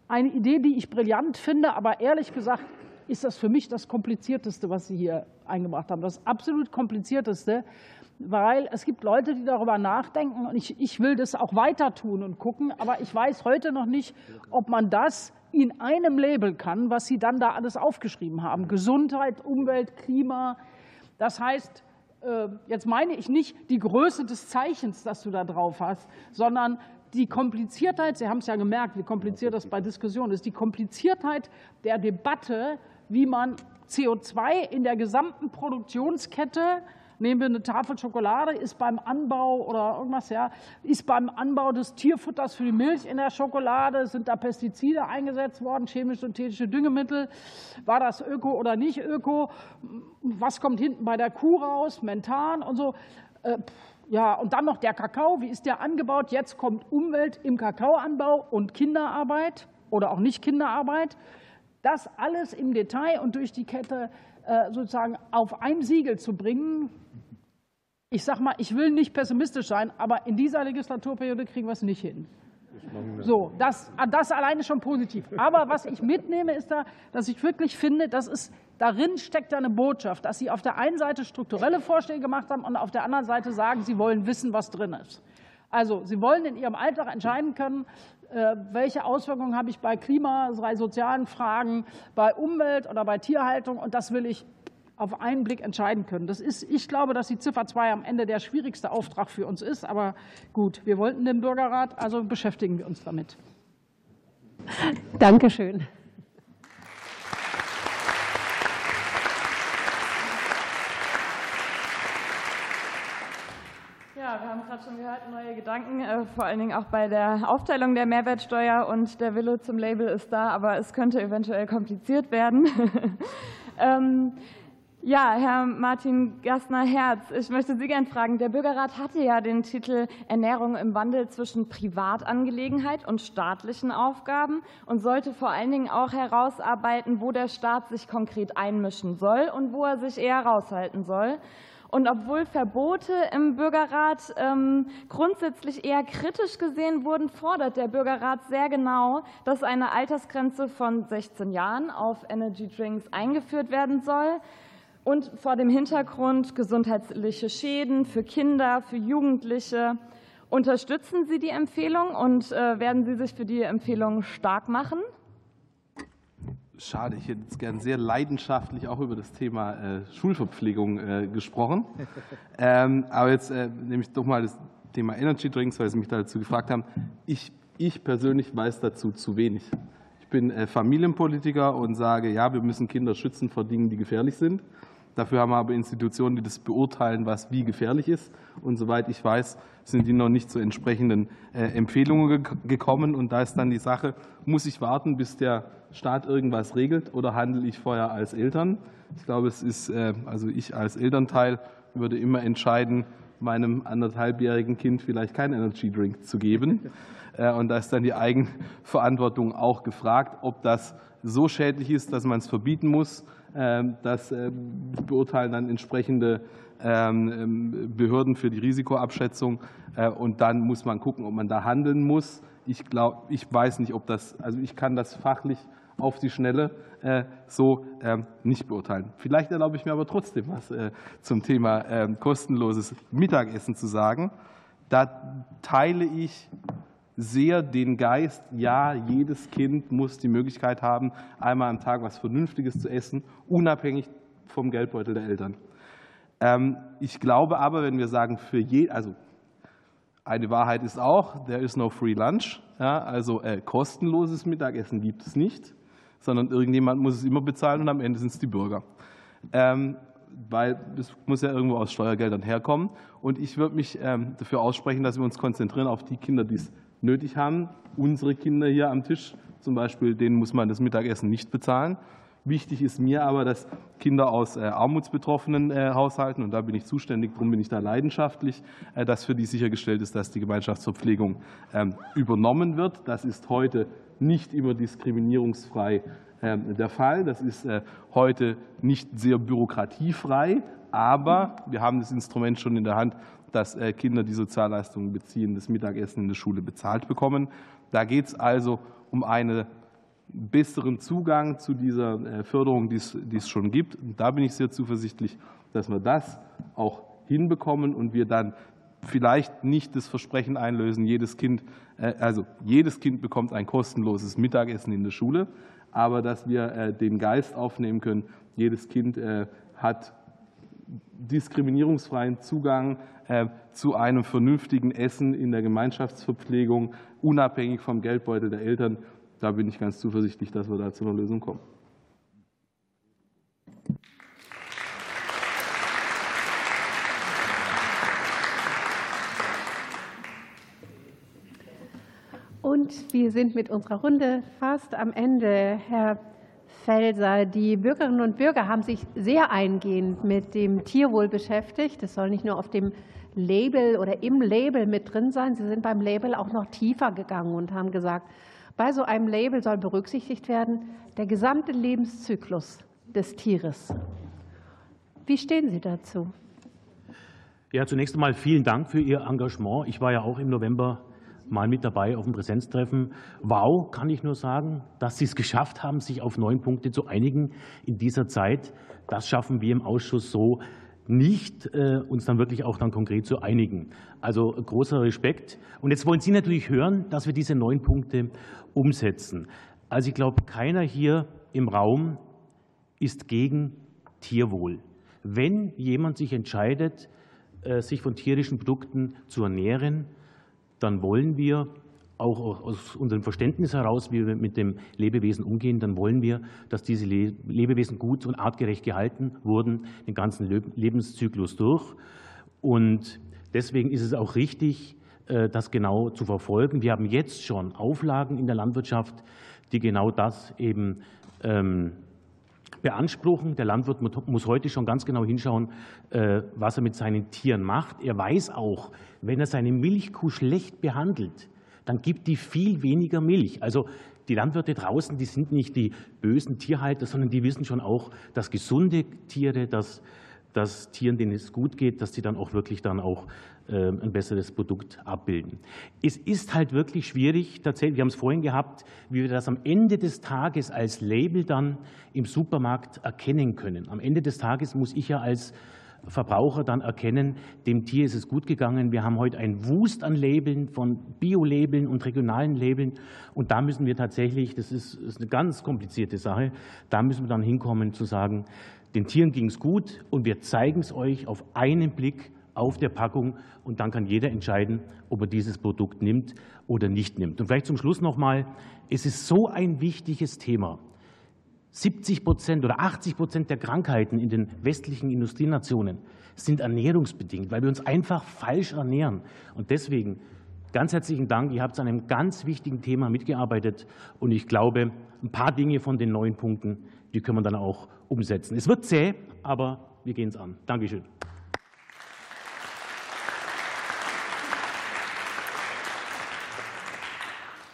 Eine Idee, die ich brillant finde, aber ehrlich gesagt ist das für mich das Komplizierteste, was Sie hier eingebracht haben. Das absolut Komplizierteste, weil es gibt Leute, die darüber nachdenken und ich, ich will das auch weiter tun und gucken, aber ich weiß heute noch nicht, ob man das in einem Label kann, was Sie dann da alles aufgeschrieben haben. Gesundheit, Umwelt, Klima. Das heißt, äh, jetzt meine ich nicht die Größe des Zeichens, das du da drauf hast, sondern die Kompliziertheit, Sie haben es ja gemerkt, wie kompliziert das bei Diskussionen ist, die Kompliziertheit der Debatte, wie man CO2 in der gesamten Produktionskette Nehmen wir eine Tafel Schokolade, ist beim Anbau oder irgendwas, ja, ist beim Anbau des Tierfutters für die Milch in der Schokolade, sind da Pestizide eingesetzt worden, chemisch-synthetische Düngemittel, war das öko oder nicht öko, was kommt hinten bei der Kuh raus, Mentan und so. Ja, und dann noch der Kakao. Wie ist der angebaut? Jetzt kommt Umwelt im Kakaoanbau und Kinderarbeit oder auch nicht Kinderarbeit. Das alles im Detail und durch die Kette äh, sozusagen auf ein Siegel zu bringen. Ich sage mal, ich will nicht pessimistisch sein, aber in dieser Legislaturperiode kriegen wir es nicht hin. So, das, das alleine schon positiv. Aber was ich mitnehme, ist da, dass ich wirklich finde, dass es darin steckt eine Botschaft, dass Sie auf der einen Seite strukturelle Vorschläge gemacht haben und auf der anderen Seite sagen, Sie wollen wissen, was drin ist. Also, Sie wollen in Ihrem Alltag entscheiden können, äh, welche Auswirkungen habe ich bei Klima, bei sozialen Fragen, bei Umwelt oder bei Tierhaltung. Und das will ich auf einen Blick entscheiden können. Das ist, ich glaube, dass die Ziffer 2 am Ende der schwierigste Auftrag für uns ist. Aber gut, wir wollten den Bürgerrat, also beschäftigen wir uns damit. Dankeschön. Wir haben gerade schon gehört, neue Gedanken, äh, vor allen Dingen auch bei der Aufteilung der Mehrwertsteuer und der Wille zum Label ist da, aber es könnte eventuell kompliziert werden. (laughs) ähm, ja, Herr Martin Gastner-Herz, ich möchte Sie gerne fragen. Der Bürgerrat hatte ja den Titel Ernährung im Wandel zwischen Privatangelegenheit und staatlichen Aufgaben und sollte vor allen Dingen auch herausarbeiten, wo der Staat sich konkret einmischen soll und wo er sich eher raushalten soll. Und obwohl Verbote im Bürgerrat ähm, grundsätzlich eher kritisch gesehen wurden, fordert der Bürgerrat sehr genau, dass eine Altersgrenze von 16 Jahren auf Energy Drinks eingeführt werden soll und vor dem Hintergrund gesundheitliche Schäden für Kinder, für Jugendliche. Unterstützen Sie die Empfehlung und äh, werden Sie sich für die Empfehlung stark machen? Schade, ich hätte jetzt gern sehr leidenschaftlich auch über das Thema äh, Schulverpflegung äh, gesprochen. (laughs) ähm, aber jetzt äh, nehme ich doch mal das Thema Energy Drinks, weil Sie mich dazu gefragt haben. Ich, ich persönlich weiß dazu zu wenig. Ich bin äh, Familienpolitiker und sage, ja, wir müssen Kinder schützen vor Dingen, die gefährlich sind. Dafür haben wir aber Institutionen, die das beurteilen, was wie gefährlich ist. Und soweit ich weiß, sind die noch nicht zu entsprechenden äh, Empfehlungen gekommen. Und da ist dann die Sache, muss ich warten, bis der Staat irgendwas regelt oder handle ich vorher als Eltern? Ich glaube, es ist, äh, also ich als Elternteil würde immer entscheiden, meinem anderthalbjährigen Kind vielleicht keinen Energy Drink zu geben. (laughs) Äh, und da ist dann die Eigenverantwortung auch gefragt, ob das so schädlich ist, dass man es verbieten muss das ähm, beurteilen dann entsprechende ähm, Behörden für die Risikoabschätzung. Äh, und dann muss man gucken, ob man da handeln muss. Ich glaube, ich weiß nicht, ob das, also ich kann das fachlich auf die Schnelle äh, so ähm, nicht beurteilen. Vielleicht erlaube ich mir aber trotzdem was äh, zum Thema ähm, kostenloses Mittagessen zu sagen. Da teile ich sehr den Geist, ja, jedes Kind muss die Möglichkeit haben, einmal am Tag was Vernünftiges zu essen, unabhängig vom Geldbeutel der Eltern. Ähm, ich glaube aber, wenn wir sagen, für je, also eine Wahrheit ist auch, there is no free lunch, ja, also äh, kostenloses Mittagessen gibt es nicht, sondern irgendjemand muss es immer bezahlen und am Ende sind es die Bürger. Ähm, weil es muss ja irgendwo aus Steuergeldern herkommen. Und ich würde mich ähm, dafür aussprechen, dass wir uns konzentrieren auf die Kinder, die es nötig haben. Unsere Kinder hier am Tisch zum Beispiel, denen muss man das Mittagessen nicht bezahlen. Wichtig ist mir aber, dass Kinder aus äh, armutsbetroffenen äh, Haushalten, und da bin ich zuständig, darum bin ich da leidenschaftlich, äh, dass für die sichergestellt ist, dass die Gemeinschaftsverpflegung ähm, übernommen wird. Das ist heute nicht immer diskriminierungsfrei ähm, der Fall. Das ist heute nicht sehr bürokratiefrei, aber wir haben das Instrument schon in der Hand, dass Kinder, die Sozialleistungen beziehen, das Mittagessen in der Schule bezahlt bekommen. Da geht es also um eine besseren Zugang zu dieser äh, Förderung, die es schon gibt. Und da bin ich sehr zuversichtlich, dass wir das auch hinbekommen und wir dann vielleicht nicht das Versprechen einlösen, jedes Kind, äh, also jedes Kind bekommt ein kostenloses Mittagessen in der Schule, aber dass wir äh, den Geist aufnehmen können, jedes Kind hat diskriminierungsfreien Zugang zu einem vernünftigen Essen in der Gemeinschaftsverpflegung, unabhängig vom Geldbeutel der Eltern da bin ich ganz zuversichtlich, dass wir da zu einer Lösung kommen. Und wir sind mit unserer Runde fast am Ende. Herr Felser, die Bürgerinnen und Bürger haben sich sehr eingehend mit dem Tierwohl beschäftigt. Das soll nicht nur auf dem Label oder im Label mit drin sein. Sie sind beim Label auch noch tiefer gegangen und haben gesagt, bei so einem Label soll berücksichtigt werden der gesamte Lebenszyklus des Tieres. Wie stehen Sie dazu? Ja, zunächst einmal vielen Dank für Ihr Engagement. Ich war ja auch im November mal mit dabei auf dem Präsenztreffen. Wow, kann ich nur sagen, dass Sie es geschafft haben, sich auf neun Punkte zu einigen in dieser Zeit. Das schaffen wir im Ausschuss so nicht, äh, uns dann wirklich auch dann konkret zu einigen. Also großer Respekt. Und jetzt wollen Sie natürlich hören, dass wir diese neun Punkte umsetzen. Also ich glaube, keiner hier im Raum ist gegen Tierwohl. Wenn jemand sich entscheidet, äh, sich von tierischen Produkten zu ernähren, dann wollen wir auch aus unserem Verständnis heraus, wie wir mit dem Lebewesen umgehen, dann wollen wir, dass diese Lebewesen gut und artgerecht gehalten wurden, den ganzen Lebenszyklus durch. Und deswegen ist es auch richtig, äh, das genau zu verfolgen. Wir haben jetzt schon Auflagen in der Landwirtschaft, die genau das eben ähm, beanspruchen. Der Landwirt muss heute schon ganz genau hinschauen, äh, was er mit seinen Tieren macht. Er weiß auch, wenn er seine Milchkuh schlecht behandelt, dann gibt die viel weniger Milch. Also die Landwirte draußen, die sind nicht die bösen Tierhalter, sondern die wissen schon auch, dass gesunde Tiere, dass, dass Tieren, denen es gut geht, dass sie dann auch wirklich dann auch äh, ein besseres Produkt abbilden. Es ist halt wirklich schwierig, tatsächlich, wir haben es vorhin gehabt, wie wir das am Ende des Tages als Label dann im Supermarkt erkennen können. Am Ende des Tages muss ich ja als Verbraucher dann erkennen, dem Tier ist es gut gegangen. Wir haben heute ein Wust an Labeln, von Bio-Labeln und regionalen Labeln. Und da müssen wir tatsächlich, das ist, ist eine ganz komplizierte Sache, da müssen wir dann hinkommen zu sagen, den Tieren ging es gut und wir zeigen es euch auf einen Blick auf der Packung und dann kann jeder entscheiden, ob er dieses Produkt nimmt oder nicht nimmt. Und vielleicht zum Schluss noch mal, es ist so ein wichtiges Thema. 70 Prozent oder 80 Prozent der Krankheiten in den westlichen Industrienationen sind ernährungsbedingt, weil wir uns einfach falsch ernähren. Und deswegen ganz herzlichen Dank. Ihr habt an einem ganz wichtigen Thema mitgearbeitet. Und ich glaube, ein paar Dinge von den neun Punkten, die können wir dann auch umsetzen. Es wird zäh, aber wir gehen es an. Dankeschön.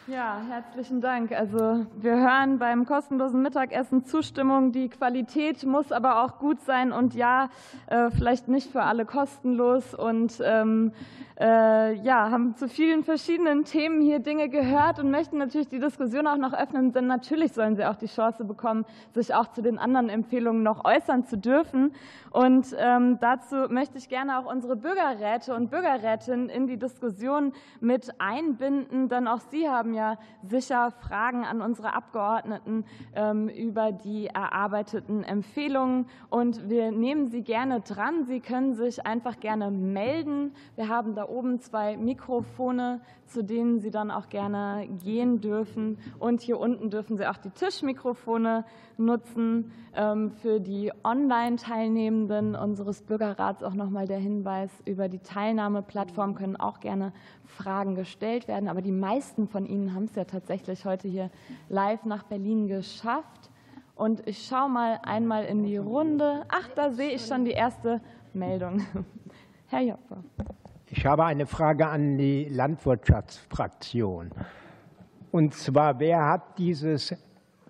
Ja, herzlichen Dank. Also wir hören beim kostenlosen Mittagessen Zustimmung. Die Qualität muss aber auch gut sein und ja, äh, vielleicht nicht für alle kostenlos. Und ähm, äh, ja, haben zu vielen verschiedenen Themen hier Dinge gehört und möchten natürlich die Diskussion auch noch öffnen, denn natürlich sollen sie auch die Chance bekommen, sich auch zu den anderen Empfehlungen noch äußern zu dürfen. Und ähm, dazu möchte ich gerne auch unsere Bürgerräte und Bürgerrätinnen in die Diskussion mit einbinden, denn auch sie haben ja sicher Fragen an unsere Abgeordneten ähm, über die erarbeiteten Empfehlungen. Und wir nehmen sie gerne dran. Sie können sich einfach gerne melden. Wir haben da oben zwei Mikrofone, zu denen Sie dann auch gerne gehen dürfen. Und hier unten dürfen Sie auch die Tischmikrofone nutzen. Ähm, für die Online-Teilnehmenden unseres Bürgerrats auch nochmal der Hinweis, über die Teilnahmeplattform können auch gerne Fragen gestellt werden. Aber die meisten von Ihnen haben es ja tatsächlich heute hier live nach Berlin geschafft. Und ich schaue mal einmal in die Runde. Ach, da sehe ich schon die erste Meldung. (laughs) Herr Jopper. Ich habe eine Frage an die Landwirtschaftsfraktion. Und zwar, wer hat dieses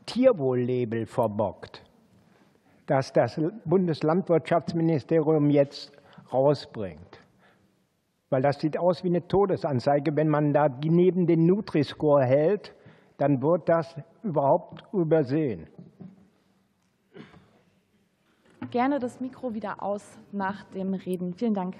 Tierwohl-Label verbockt, das das Bundeslandwirtschaftsministerium jetzt rausbringt? Weil das sieht aus wie eine Todesanzeige. Wenn man da neben den Nutri-Score hält, dann wird das überhaupt übersehen. Gerne das Mikro wieder aus nach dem Reden. Vielen Dank.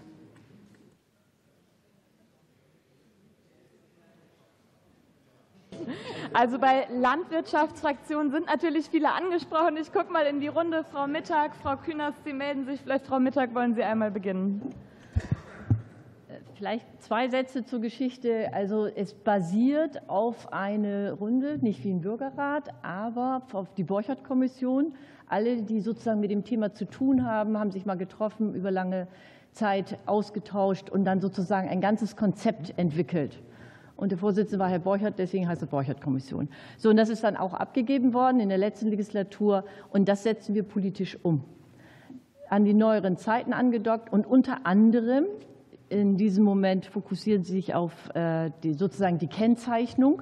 Also bei Landwirtschaftsfraktionen sind natürlich viele angesprochen. Ich gucke mal in die Runde. Frau Mittag, Frau Kühners, Sie melden sich. Vielleicht, Frau Mittag, wollen Sie einmal beginnen. Vielleicht zwei Sätze zur Geschichte. Also es basiert auf eine Runde, nicht wie ein Bürgerrat, aber auf die Borchert-Kommission. Alle, die sozusagen mit dem Thema zu tun haben, haben sich mal getroffen, über lange Zeit ausgetauscht und dann sozusagen ein ganzes Konzept entwickelt. Und der Vorsitzende war Herr Borchert, deswegen heißt es Borchert-Kommission. So, und das ist dann auch abgegeben worden in der letzten Legislatur. Und das setzen wir politisch um. An die neueren Zeiten angedockt und unter anderem in diesem Moment fokussieren Sie sich auf äh, die, sozusagen die Kennzeichnung.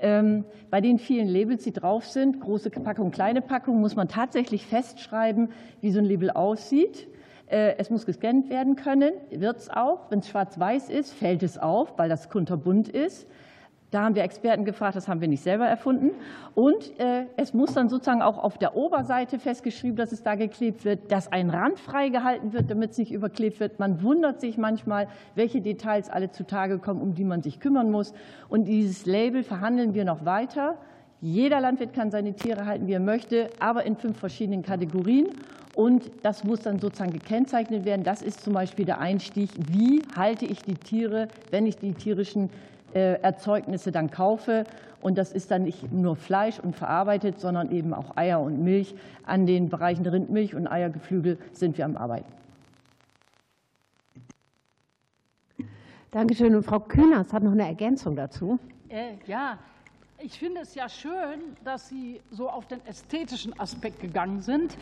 Ähm, bei den vielen Labels, die drauf sind, große Packung, kleine Packung, muss man tatsächlich festschreiben, wie so ein Label aussieht. Äh, es muss gescannt werden können, wird es auch. Wenn es schwarz-weiß ist, fällt es auf, weil das kunterbunt ist. Da haben wir Experten gefragt, das haben wir nicht selber erfunden. Und äh, es muss dann sozusagen auch auf der Oberseite festgeschrieben, dass es da geklebt wird, dass ein Rand freigehalten wird, damit es nicht überklebt wird. Man wundert sich manchmal, welche Details alle zutage kommen, um die man sich kümmern muss. Und dieses Label verhandeln wir noch weiter. Jeder Landwirt kann seine Tiere halten, wie er möchte, aber in fünf verschiedenen Kategorien. Und das muss dann sozusagen gekennzeichnet werden. Das ist zum Beispiel der Einstieg. Wie halte ich die Tiere, wenn ich die tierischen Erzeugnisse dann kaufe. Und das ist dann nicht nur Fleisch und verarbeitet, sondern eben auch Eier und Milch. An den Bereichen Rindmilch und Eiergeflügel sind wir am Arbeiten. Dankeschön. Und Frau Kühners hat noch eine Ergänzung dazu. Äh, ja, ich finde es ja schön, dass Sie so auf den ästhetischen Aspekt gegangen sind.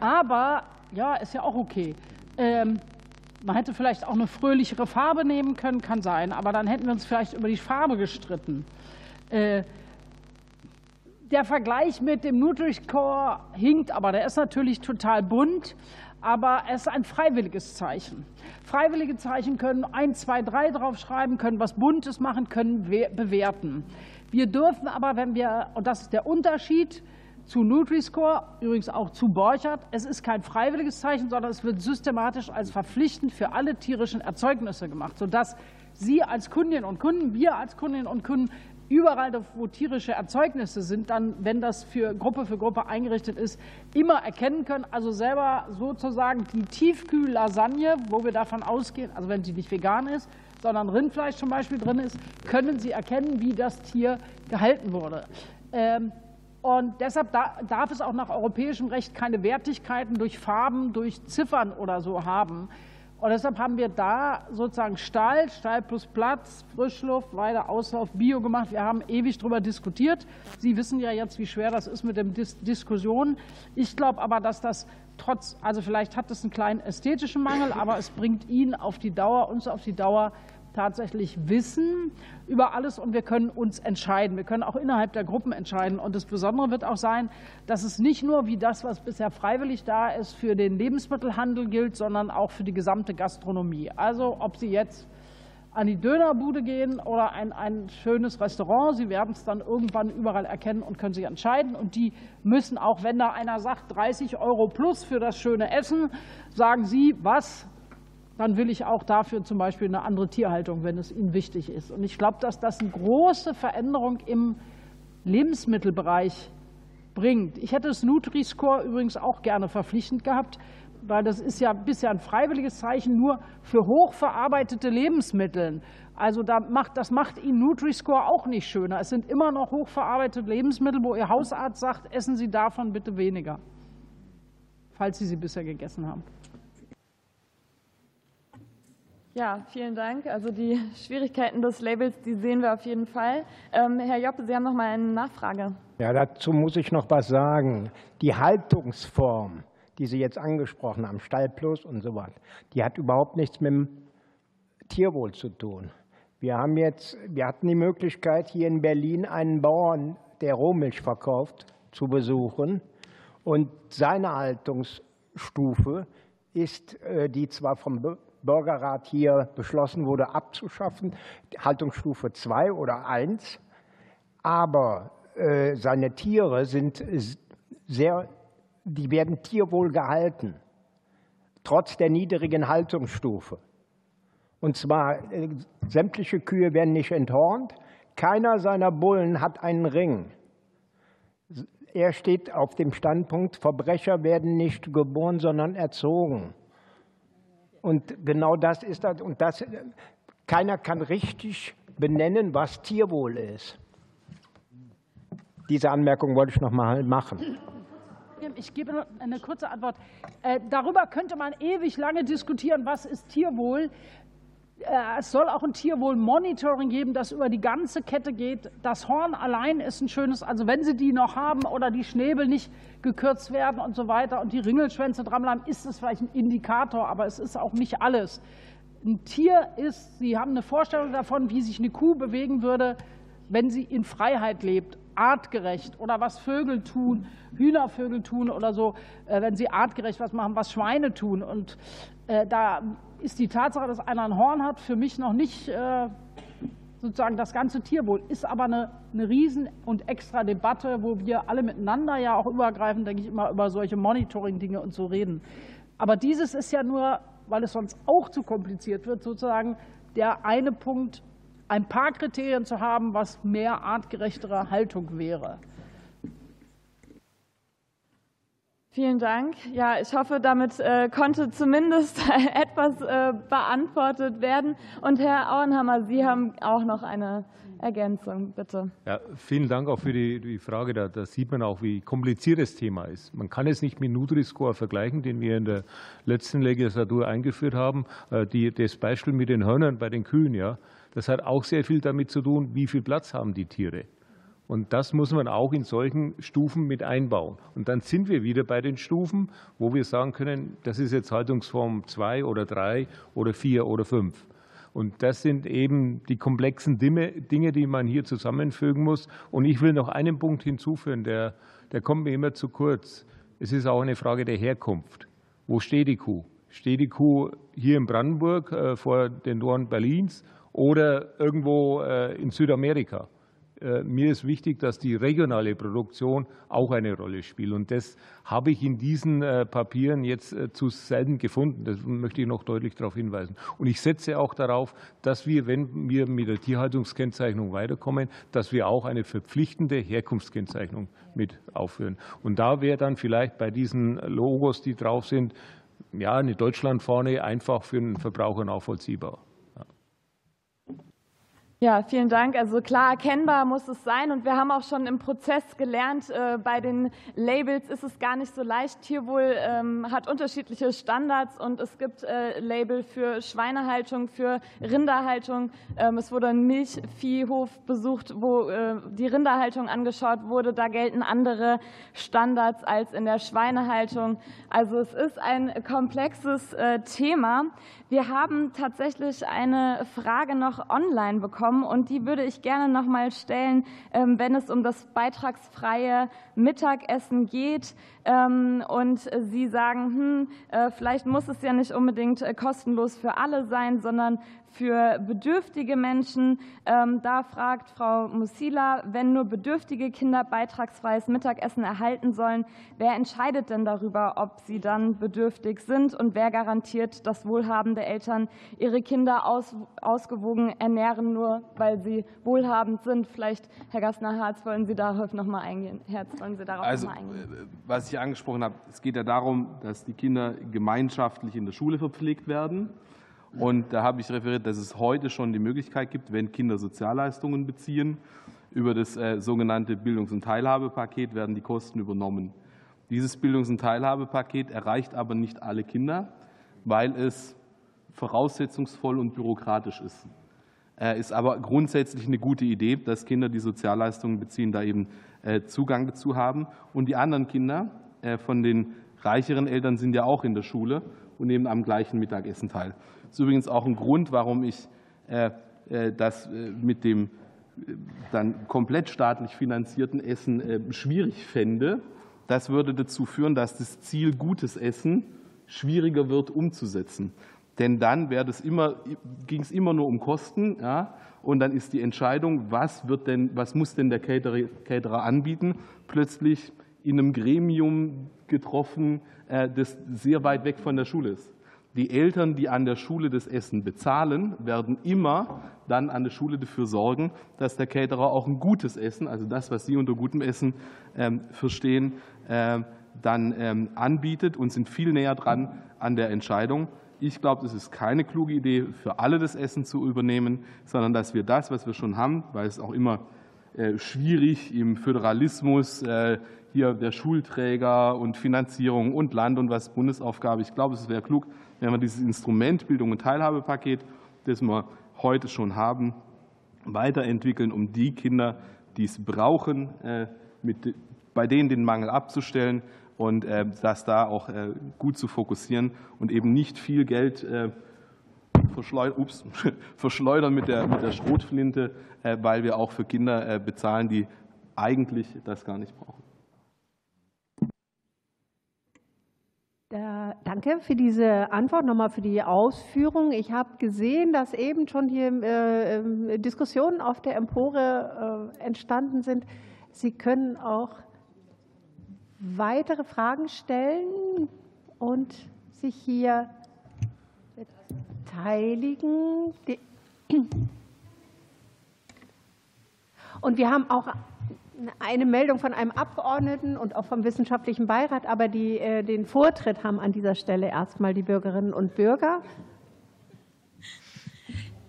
Aber ja, ist ja auch okay. Ähm, man hätte vielleicht auch eine fröhlichere Farbe nehmen können, kann sein, aber dann hätten wir uns vielleicht über die Farbe gestritten. Äh, der Vergleich mit dem Nutri-Score hinkt, aber der ist natürlich total bunt, aber es ist ein freiwilliges Zeichen. Freiwillige Zeichen können 1, 2, 3 draufschreiben, können was Buntes machen, können bewerten. Wir dürfen aber, wenn wir, und das ist der Unterschied, zu Nutri-Score, übrigens auch zu Borchert. Es ist kein freiwilliges Zeichen, sondern es wird systematisch als verpflichtend für alle tierischen Erzeugnisse gemacht, sodass Sie als Kundinnen und Kunden, wir als Kundinnen und Kunden überall, wo tierische Erzeugnisse sind, dann, wenn das für Gruppe für Gruppe eingerichtet ist, immer erkennen können. Also selber sozusagen die Tiefkühl-Lasagne, wo wir davon ausgehen, also wenn sie nicht vegan ist, sondern Rindfleisch zum Beispiel drin ist, können Sie erkennen, wie das Tier gehalten wurde. Ähm, und deshalb darf es auch nach europäischem Recht keine Wertigkeiten durch Farben, durch Ziffern oder so haben. Und deshalb haben wir da sozusagen Stall, Stall plus Platz, Frischluft, weiter Auslauf, Bio gemacht. Wir haben ewig darüber diskutiert. Sie wissen ja jetzt, wie schwer das ist mit den Dis Diskussionen. Ich glaube aber, dass das trotz, also vielleicht hat es einen kleinen ästhetischen Mangel, aber es bringt ihn auf die Dauer, uns auf die Dauer tatsächlich Wissen über alles und wir können uns entscheiden. Wir können auch innerhalb der Gruppen entscheiden. Und das Besondere wird auch sein, dass es nicht nur wie das, was bisher freiwillig da ist, für den Lebensmittelhandel gilt, sondern auch für die gesamte Gastronomie. Also ob Sie jetzt an die Dönerbude gehen oder ein, ein schönes Restaurant. Sie werden es dann irgendwann überall erkennen und können sich entscheiden. Und die müssen auch, wenn da einer sagt, 30 Euro plus für das schöne Essen, sagen Sie, was? Dann will ich auch dafür zum Beispiel eine andere Tierhaltung, wenn es Ihnen wichtig ist. Und ich glaube, dass das eine große Veränderung im Lebensmittelbereich bringt. Ich hätte das Nutri-Score übrigens auch gerne verpflichtend gehabt, weil das ist ja bisher ein freiwilliges Zeichen nur für hochverarbeitete Lebensmittel. Also da macht, das macht Ihnen Nutri-Score auch nicht schöner. Es sind immer noch hochverarbeitete Lebensmittel, wo Ihr Hausarzt sagt, essen Sie davon bitte weniger, falls Sie sie bisher gegessen haben. Ja, vielen Dank. Also die Schwierigkeiten des Labels, die sehen wir auf jeden Fall. Ähm, Herr Joppe, Sie haben noch mal eine Nachfrage. Ja, dazu muss ich noch was sagen. Die Haltungsform die Sie jetzt angesprochen haben, Stallplus und so weiter, die hat überhaupt nichts mit dem Tierwohl zu tun. Wir, haben jetzt, wir hatten die Möglichkeit, hier in Berlin einen Bauern, der Rohmilch verkauft, zu besuchen. Und seine Haltungsstufe ist, äh, die zwar vom Bürgerrat hier beschlossen wurde, abzuschaffen, Haltungsstufe 2 oder 1, aber äh, seine Tiere sind sehr die werden tierwohl gehalten, trotz der niedrigen Haltungsstufe. Und zwar, äh, sämtliche Kühe werden nicht enthornt, keiner seiner Bullen hat einen Ring. Er steht auf dem Standpunkt, Verbrecher werden nicht geboren, sondern erzogen. Und genau das ist das. Und das, keiner kann richtig benennen, was Tierwohl ist. Diese Anmerkung wollte ich noch mal machen. Ich gebe eine kurze Antwort. Äh, darüber könnte man ewig lange diskutieren, was ist Tierwohl. Äh, es soll auch ein Tierwohl-Monitoring geben, das über die ganze Kette geht. Das Horn allein ist ein schönes, also wenn Sie die noch haben oder die Schnäbel nicht gekürzt werden und so weiter und die Ringelschwänze dranbleiben, ist es vielleicht ein Indikator, aber es ist auch nicht alles. Ein Tier ist, Sie haben eine Vorstellung davon, wie sich eine Kuh bewegen würde, wenn sie in Freiheit lebt artgerecht oder was Vögel tun, Hühnervögel tun oder so, äh, wenn sie artgerecht was machen, was Schweine tun. Und äh, da ist die Tatsache, dass einer ein Horn hat, für mich noch nicht äh, sozusagen das ganze Tierwohl, ist aber eine, eine riesen und extra Debatte, wo wir alle miteinander ja auch übergreifend, denke ich, immer über solche Monitoring-Dinge und so reden. Aber dieses ist ja nur, weil es sonst auch zu kompliziert wird, sozusagen der eine Punkt, ein paar Kriterien zu haben, was mehr artgerechtere Haltung wäre. Vielen Dank. Ja, ich hoffe, damit äh, konnte zumindest (laughs) etwas äh, beantwortet werden. Und Herr Auenhammer, Sie haben auch noch eine Ergänzung, bitte. Ja, vielen Dank auch für die, die Frage. Da, da, sieht man auch, wie kompliziert das Thema ist. Man kann es nicht mit Nutri-Score vergleichen, den wir in der letzten Legislatur eingeführt haben. Äh, die, das Beispiel mit den Hörnern bei den Kühen, ja, das hat auch sehr viel damit zu tun, wie viel Platz haben die Tiere. Und das muss man auch in solchen Stufen mit einbauen. Und dann sind wir wieder bei den Stufen, wo wir sagen können, das ist jetzt Haltungsform 2 oder 3 oder 4 oder 5. Und das sind eben die komplexen Dinge, die man hier zusammenfügen muss. Und ich will noch einen Punkt hinzufügen, der, der kommt mir immer zu kurz. Es ist auch eine Frage der Herkunft. Wo steht die Kuh? Steht die Kuh hier in Brandenburg äh, vor den Toren Berlins oder irgendwo äh, in Südamerika? Äh, mir ist wichtig, dass die regionale Produktion auch eine Rolle spielt. Und das habe ich in diesen äh, Papieren jetzt äh, zu selten gefunden. Das möchte ich noch deutlich darauf hinweisen. Und ich setze auch darauf, dass wir, wenn wir mit der Tierhaltungskennzeichnung weiterkommen, dass wir auch eine verpflichtende Herkunftskennzeichnung mit aufführen. Und da wäre dann vielleicht bei diesen Logos, die drauf sind, ja, eine Deutschlandfahne einfach für den Verbraucher nachvollziehbar. Ja, vielen Dank. Also klar erkennbar muss es sein. Und wir haben auch schon im Prozess gelernt, äh, bei den Labels ist es gar nicht so leicht. Tierwohl ähm, hat unterschiedliche Standards und es gibt äh, Label für Schweinehaltung, für Rinderhaltung. Ähm, es wurde ein Milchviehhof besucht, wo äh, die Rinderhaltung angeschaut wurde. Da gelten andere Standards als in der Schweinehaltung. Also es ist ein komplexes Thema. Wir haben tatsächlich eine Frage noch online bekommen und die würde ich gerne noch mal stellen, ähm, wenn es um das beitragsfreie Mittagessen geht. Ähm, und Sie sagen, hm, äh, vielleicht muss es ja nicht unbedingt äh, kostenlos für alle sein, sondern für bedürftige Menschen. Ähm, da fragt Frau Musila, wenn nur bedürftige Kinder beitragsfreies Mittagessen erhalten sollen, wer entscheidet denn darüber, ob sie dann bedürftig sind und wer garantiert, dass wohlhabende Eltern ihre Kinder aus, ausgewogen ernähren, nur weil sie wohlhabend sind? Vielleicht, Herr Gassner-Harz, wollen Sie darauf noch mal eingehen? Herz, wollen Sie darauf also, noch mal eingehen? Äh, was ich angesprochen habe, es geht ja darum, dass die Kinder gemeinschaftlich in der Schule verpflegt werden. Und da habe ich referiert, dass es heute schon die Möglichkeit gibt, wenn Kinder Sozialleistungen beziehen, über das äh, sogenannte Bildungs- und Teilhabepaket werden die Kosten übernommen. Dieses Bildungs- und Teilhabepaket erreicht aber nicht alle Kinder, weil es voraussetzungsvoll und bürokratisch ist. Äh, ist aber grundsätzlich eine gute Idee, dass Kinder, die Sozialleistungen beziehen, da eben äh, Zugang dazu haben. Und die anderen Kinder von den reicheren Eltern sind ja auch in der Schule und nehmen am gleichen Mittagessen teil. Das ist übrigens auch ein Grund, warum ich äh, äh, das äh, mit dem dann komplett staatlich finanzierten Essen schwierig fände. Das würde dazu führen, dass das Ziel gutes Essen schwieriger wird umzusetzen. Denn dann ging es immer nur um Kosten. Ja, und dann ist die Entscheidung, was, wird denn, was muss denn der Caterer, Caterer anbieten, plötzlich in einem Gremium getroffen, das sehr weit weg von der Schule ist. Die Eltern, die an der Schule das Essen bezahlen, werden immer dann an der Schule dafür sorgen, dass der Caterer auch ein gutes Essen, also das, was Sie unter gutem Essen ähm, verstehen, äh, dann ähm, anbietet und sind viel näher dran an der Entscheidung. Ich glaube, es ist keine kluge Idee, für alle das Essen zu übernehmen, sondern dass wir das, was wir schon haben, weil es auch immer äh, schwierig im Föderalismus äh, hier der Schulträger und Finanzierung und Land und was Bundesaufgabe. Ich glaube, es wäre klug, wenn wir dieses Instrument Bildung und Teilhabepaket, das wir heute schon haben, weiterentwickeln, um die Kinder, die es brauchen, äh, mit, bei denen den Mangel abzustellen und äh, das da auch äh, gut zu fokussieren und eben nicht viel Geld (laughs) verschleudern mit der, mit der Schrotflinte, weil wir auch für Kinder bezahlen, die eigentlich das gar nicht brauchen. Danke für diese Antwort, nochmal für die Ausführung. Ich habe gesehen, dass eben schon hier äh, ähm, Diskussionen auf der Empore äh, entstanden sind. Sie können auch weitere Fragen stellen und sich hier beteiligen. Und wir haben auch eine Meldung von einem Abgeordneten und auch vom Wissenschaftlichen Beirat, aber die, äh, den Vortritt haben an dieser Stelle erstmal die Bürgerinnen und Bürger.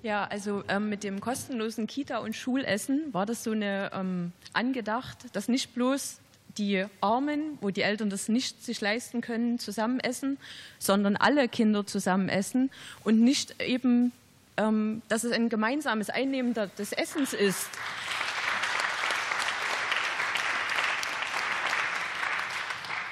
Ja, also ähm, mit dem kostenlosen Kita- und Schulessen war das so eine ähm, angedacht, dass nicht bloß die Armen, wo die Eltern das nicht sich leisten können, zusammen essen, sondern alle Kinder zusammen essen und nicht eben, ähm, dass es ein gemeinsames Einnehmen des Essens ist.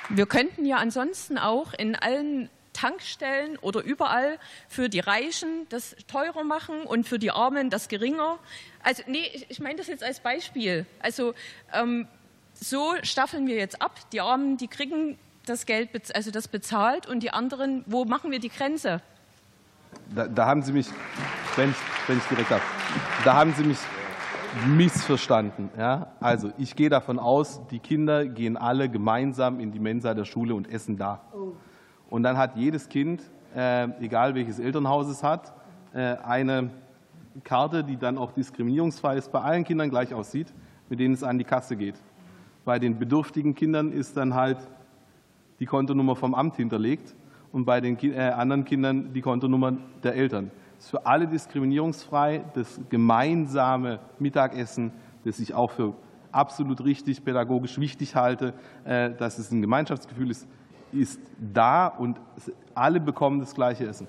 Wir könnten ja ansonsten auch in allen Tankstellen oder überall für die Reichen das teurer machen und für die Armen das geringer. Also nee, ich meine das jetzt als Beispiel. Also ähm, so staffeln wir jetzt ab. Die Armen, die kriegen das Geld, also das bezahlt und die anderen, wo machen wir die Grenze? Da, da haben Sie mich, wenn ich, wenn ich direkt ab, da haben Sie mich missverstanden. Ja? Also ich gehe davon aus, die Kinder gehen alle gemeinsam in die Mensa der Schule und essen da. Und dann hat jedes Kind, äh, egal welches Elternhaus es hat, äh, eine Karte, die dann auch diskriminierungsfrei ist, bei allen Kindern gleich aussieht, mit denen es an die Kasse geht. Bei den bedürftigen Kindern ist dann halt die Kontonummer vom Amt hinterlegt und bei den äh, anderen Kindern die Kontonummer der Eltern. Ist für alle diskriminierungsfrei. Das gemeinsame Mittagessen, das ich auch für absolut richtig, pädagogisch wichtig halte, äh, dass es ein Gemeinschaftsgefühl ist, ist da und alle bekommen das gleiche Essen.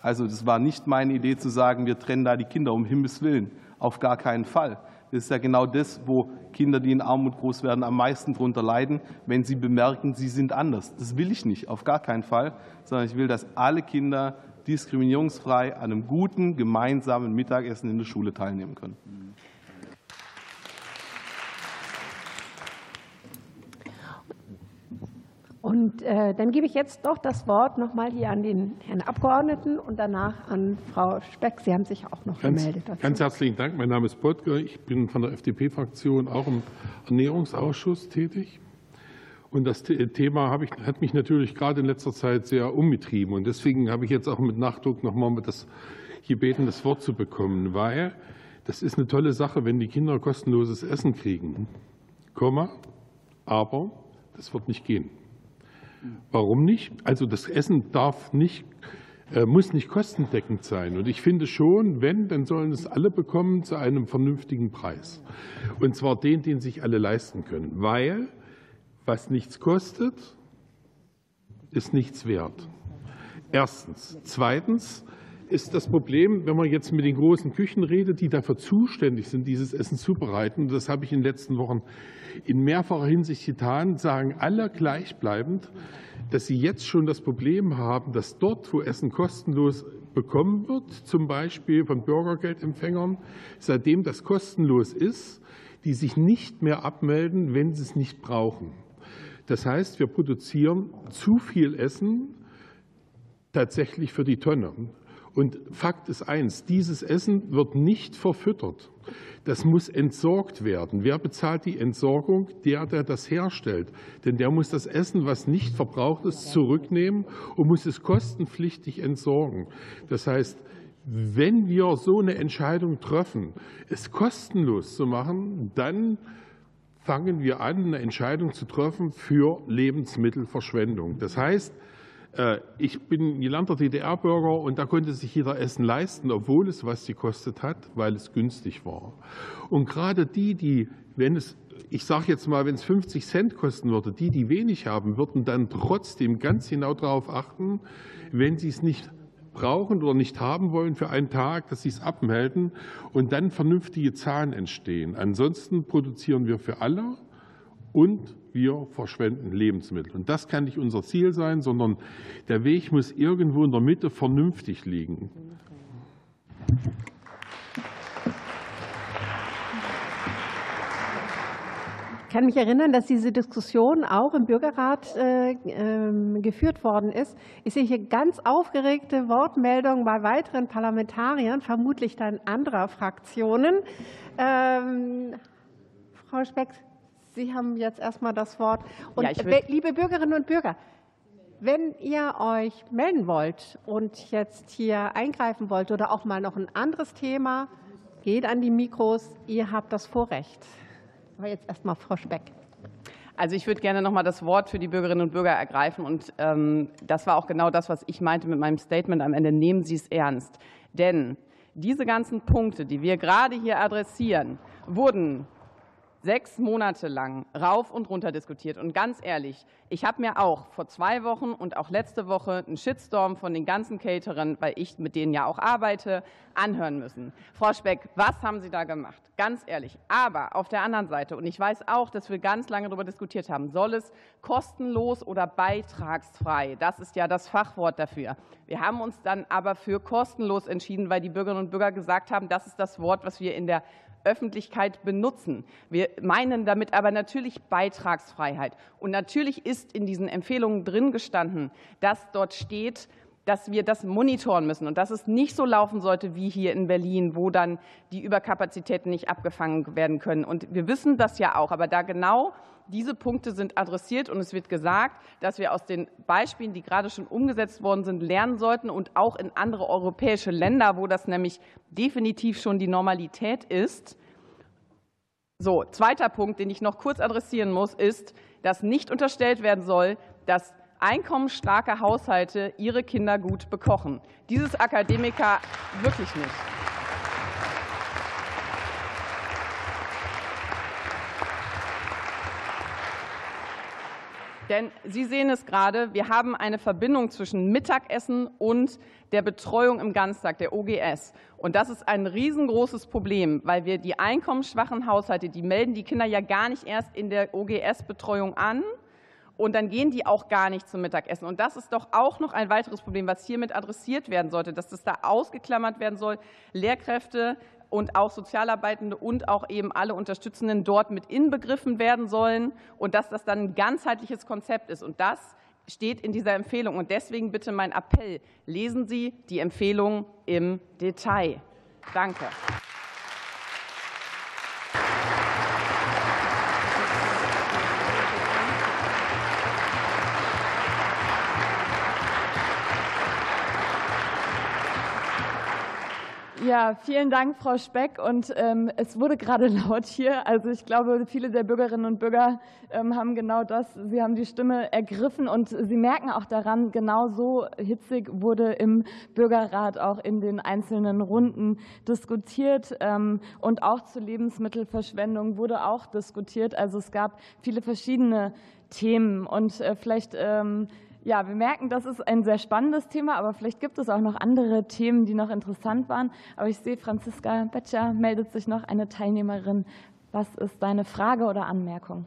Also das war nicht meine Idee zu sagen, wir trennen da die Kinder um Himmels Willen. Auf gar keinen Fall. Das ist ja genau das, wo Kinder, die in Armut groß werden, am meisten darunter leiden, wenn sie bemerken, sie sind anders. Das will ich nicht, auf gar keinen Fall, sondern ich will, dass alle Kinder diskriminierungsfrei an einem guten gemeinsamen Mittagessen in der Schule teilnehmen können. Und äh, dann gebe ich jetzt doch das Wort nochmal hier an den Herrn Abgeordneten und danach an Frau Speck. Sie haben sich auch noch ganz, gemeldet. Dazu. Ganz herzlichen Dank. Mein Name ist Potger. Ich bin von der FDP-Fraktion auch im Ernährungsausschuss tätig. Und das Thema ich, hat mich natürlich gerade in letzter Zeit sehr umgetrieben. Und deswegen habe ich jetzt auch mit Nachdruck nochmal das gebeten, das Wort zu bekommen, weil das ist eine tolle Sache, wenn die Kinder kostenloses Essen kriegen. Komma, aber das wird nicht gehen. Warum nicht? Also das Essen darf nicht, äh, muss nicht kostendeckend sein. Und ich finde schon, wenn, dann sollen es alle bekommen zu einem vernünftigen Preis. Und zwar den, den sich alle leisten können. Weil was nichts kostet, ist nichts wert. Erstens. Zweitens ist das Problem, wenn man jetzt mit den großen Küchen redet, die dafür zuständig sind, dieses Essen zubereiten, das habe ich in den letzten Wochen in mehrfacher Hinsicht getan, sagen alle gleichbleibend, dass sie jetzt schon das Problem haben, dass dort, wo Essen kostenlos bekommen wird, zum Beispiel von Bürgergeldempfängern, seitdem das kostenlos ist, die sich nicht mehr abmelden, wenn sie es nicht brauchen. Das heißt, wir produzieren zu viel Essen tatsächlich für die Tonne. Und Fakt ist eins, dieses Essen wird nicht verfüttert. Das muss entsorgt werden. Wer bezahlt die Entsorgung? Der, der das herstellt. Denn der muss das Essen, was nicht verbraucht ist, zurücknehmen und muss es kostenpflichtig entsorgen. Das heißt, wenn wir so eine Entscheidung treffen, es kostenlos zu machen, dann fangen wir an, eine Entscheidung zu treffen für Lebensmittelverschwendung. Das heißt, äh, ich bin gelernter DDR-Bürger und da konnte sich jeder Essen leisten, obwohl es was gekostet hat, weil es günstig war. Und gerade die, die, wenn es, ich sage jetzt mal, wenn es 50 Cent kosten würde, die, die wenig haben, würden dann trotzdem ganz genau darauf achten, wenn sie es nicht brauchen oder nicht haben wollen für einen Tag, dass sie es abmelden und dann vernünftige Zahlen entstehen. Ansonsten produzieren wir für alle und wir verschwenden Lebensmittel. Und das kann nicht unser Ziel sein, sondern der Weg muss irgendwo in der Mitte vernünftig liegen. Kann mich erinnern, dass diese Diskussion auch im Bürgerrat äh, äh, geführt worden ist. Ich sehe hier ganz aufgeregte Wortmeldungen bei weiteren Parlamentariern, vermutlich dann anderer Fraktionen. Ähm, Frau Speck, Sie haben jetzt erstmal das Wort. Und ja, liebe Bürgerinnen und Bürger, wenn ihr euch melden wollt und jetzt hier eingreifen wollt oder auch mal noch ein anderes Thema, geht an die Mikros. Ihr habt das Vorrecht. Aber jetzt erstmal Frau Speck. Also ich würde gerne noch mal das Wort für die Bürgerinnen und Bürger ergreifen. Und ähm, das war auch genau das, was ich meinte mit meinem Statement am Ende. Nehmen Sie es ernst. Denn diese ganzen Punkte, die wir gerade hier adressieren, wurden sechs Monate lang rauf und runter diskutiert. Und ganz ehrlich, ich habe mir auch vor zwei Wochen und auch letzte Woche einen Shitstorm von den ganzen Caterern, weil ich mit denen ja auch arbeite, anhören müssen. Frau Speck, was haben Sie da gemacht? Ganz ehrlich. Aber auf der anderen Seite, und ich weiß auch, dass wir ganz lange darüber diskutiert haben, soll es kostenlos oder beitragsfrei? Das ist ja das Fachwort dafür. Wir haben uns dann aber für kostenlos entschieden, weil die Bürgerinnen und Bürger gesagt haben, das ist das Wort, was wir in der Öffentlichkeit benutzen. Wir meinen damit aber natürlich Beitragsfreiheit. Und natürlich ist in diesen Empfehlungen drin gestanden, dass dort steht, dass wir das monitoren müssen und dass es nicht so laufen sollte wie hier in Berlin, wo dann die Überkapazitäten nicht abgefangen werden können. Und wir wissen das ja auch, aber da genau diese Punkte sind adressiert und es wird gesagt, dass wir aus den Beispielen, die gerade schon umgesetzt worden sind, lernen sollten und auch in andere europäische Länder, wo das nämlich definitiv schon die Normalität ist. So, zweiter Punkt, den ich noch kurz adressieren muss, ist, dass nicht unterstellt werden soll, dass einkommensstarke Haushalte ihre Kinder gut bekochen. Dieses Akademiker wirklich nicht. Denn Sie sehen es gerade, wir haben eine Verbindung zwischen Mittagessen und der Betreuung im Ganztag, der OGS. Und das ist ein riesengroßes Problem, weil wir die einkommensschwachen Haushalte, die melden die Kinder ja gar nicht erst in der OGS-Betreuung an. Und dann gehen die auch gar nicht zum Mittagessen. Und das ist doch auch noch ein weiteres Problem, was hiermit adressiert werden sollte, dass das da ausgeklammert werden soll. Lehrkräfte und auch Sozialarbeitende und auch eben alle Unterstützenden dort mit inbegriffen werden sollen und dass das dann ein ganzheitliches Konzept ist. Und das steht in dieser Empfehlung. Und deswegen bitte mein Appell, lesen Sie die Empfehlung im Detail. Danke. Ja, vielen Dank, Frau Speck. Und ähm, es wurde gerade (laughs) laut hier. Also ich glaube, viele der Bürgerinnen und Bürger ähm, haben genau das. Sie haben die Stimme ergriffen und sie merken auch daran, genau so hitzig wurde im Bürgerrat auch in den einzelnen Runden diskutiert. Ähm, und auch zur Lebensmittelverschwendung wurde auch diskutiert. Also es gab viele verschiedene Themen. Und äh, vielleicht ähm, ja, wir merken, das ist ein sehr spannendes Thema, aber vielleicht gibt es auch noch andere Themen, die noch interessant waren. Aber ich sehe, Franziska Betscher meldet sich noch, eine Teilnehmerin. Was ist deine Frage oder Anmerkung?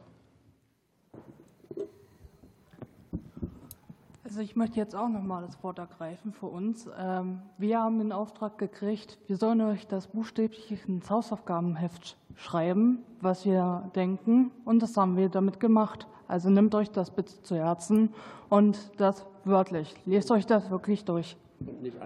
Also ich möchte jetzt auch noch mal das Wort ergreifen für uns. Ähm, wir haben den Auftrag gekriegt, wir sollen euch das buchstäblich ins Hausaufgabenheft schreiben, was wir denken. Und das haben wir damit gemacht. Also nehmt euch das bitte zu Herzen und das wörtlich. Lest euch das wirklich durch. Nicht.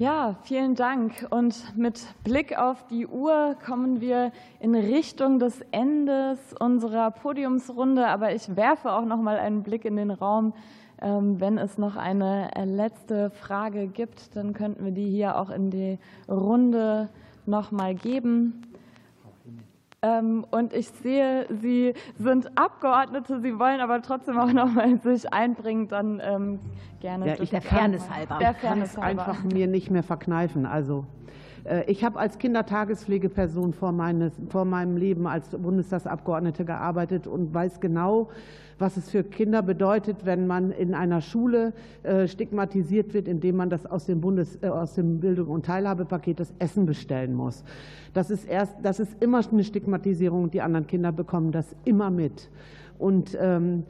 Ja, vielen Dank. Und mit Blick auf die Uhr kommen wir in Richtung des Endes unserer Podiumsrunde. Aber ich werfe auch noch mal einen Blick in den Raum. Ähm, wenn es noch eine äh, letzte Frage gibt, dann könnten wir die hier auch in die Runde noch mal geben. Ähm, und ich sehe, Sie sind Abgeordnete, Sie wollen aber trotzdem auch noch mal (laughs) sich einbringen, dann ähm, gerne. Ja, ich der Fairness halber. Der Fairness halber. einfach mir nicht mehr verkneifen. Also äh, ich habe als Kindertagespflegeperson vor, meines, vor meinem Leben als Bundestagsabgeordnete gearbeitet und weiß genau, was es für Kinder bedeutet, wenn man in einer Schule äh, stigmatisiert wird, indem man das aus dem, Bundes, äh, aus dem Bildung- und Teilhabepaket das Essen bestellen muss. Das ist, erst, das ist immer eine Stigmatisierung. Die anderen Kinder bekommen das immer mit. Und ähm,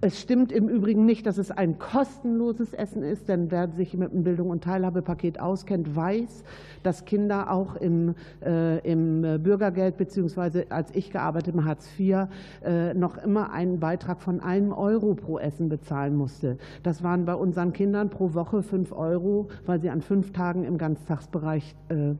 es stimmt im Übrigen nicht, dass es ein kostenloses Essen ist, denn wer sich mit dem Bildung- und Teilhabepaket auskennt, weiß, dass Kinder auch im, äh, im Bürgergeld beziehungsweise als ich gearbeitet habe, Hartz IV, äh, noch immer einen Beitrag von einem Euro pro Essen bezahlen musste. Das waren bei unseren Kindern pro Woche fünf Euro, weil sie an fünf Tagen im Ganztagsbereich äh,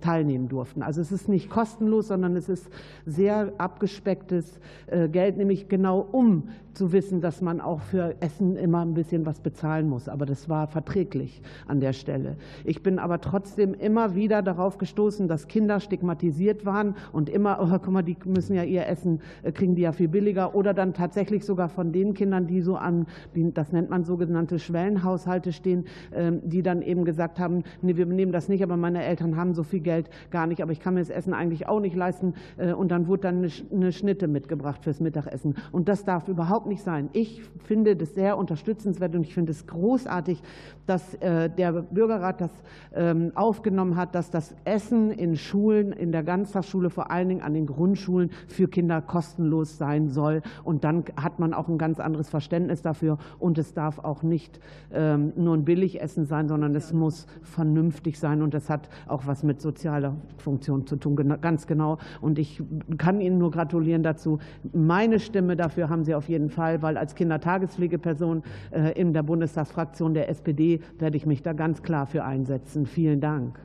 teilnehmen durften. Also es ist nicht kostenlos, sondern es ist sehr abgespecktes äh, Geld, nämlich genau um zu wissen, dass man auch für Essen immer ein bisschen was bezahlen muss. Aber das war verträglich an der Stelle. Ich bin aber trotzdem immer wieder darauf gestoßen, dass Kinder stigmatisiert waren und immer, oh, guck mal, die müssen ja ihr Essen, äh, kriegen die ja viel billiger. Oder dann tatsächlich sogar von den Kindern, die so an, das nennt man sogenannte Schwellenhaushalte stehen, ähm, die dann eben gesagt haben, nee, wir nehmen das nicht, aber meine Eltern haben so viel Geld gar nicht, aber ich kann mir das Essen eigentlich auch nicht leisten. Äh, und dann wurde dann eine Schnitte mitgebracht fürs Mittagessen. Und das darf überhaupt nicht sein. Ich finde das sehr unterstützenswert und ich finde es großartig, dass äh, der Bürgerrat das ähm, aufgenommen hat, dass das Essen in Schulen, in der Ganztagsschule, vor allen Dingen an den Grundschulen für Kinder kostenlos sein soll. Und dann hat man auch ein ganz anderes Verständnis dafür. Und es darf auch nicht ähm, nur ein Billigessen sein, sondern es muss vernünftig sein. Und das hat auch was mit sozialer Funktion zu tun, ganz genau. Und ich kann Ihnen nur gratulieren dazu. Meine Stimme dafür haben Sie auf jeden Fall, weil als Kindertagespflegeperson äh, in der Bundestagsfraktion der SPD werde ich mich da ganz klar für einsetzen. Vielen Dank.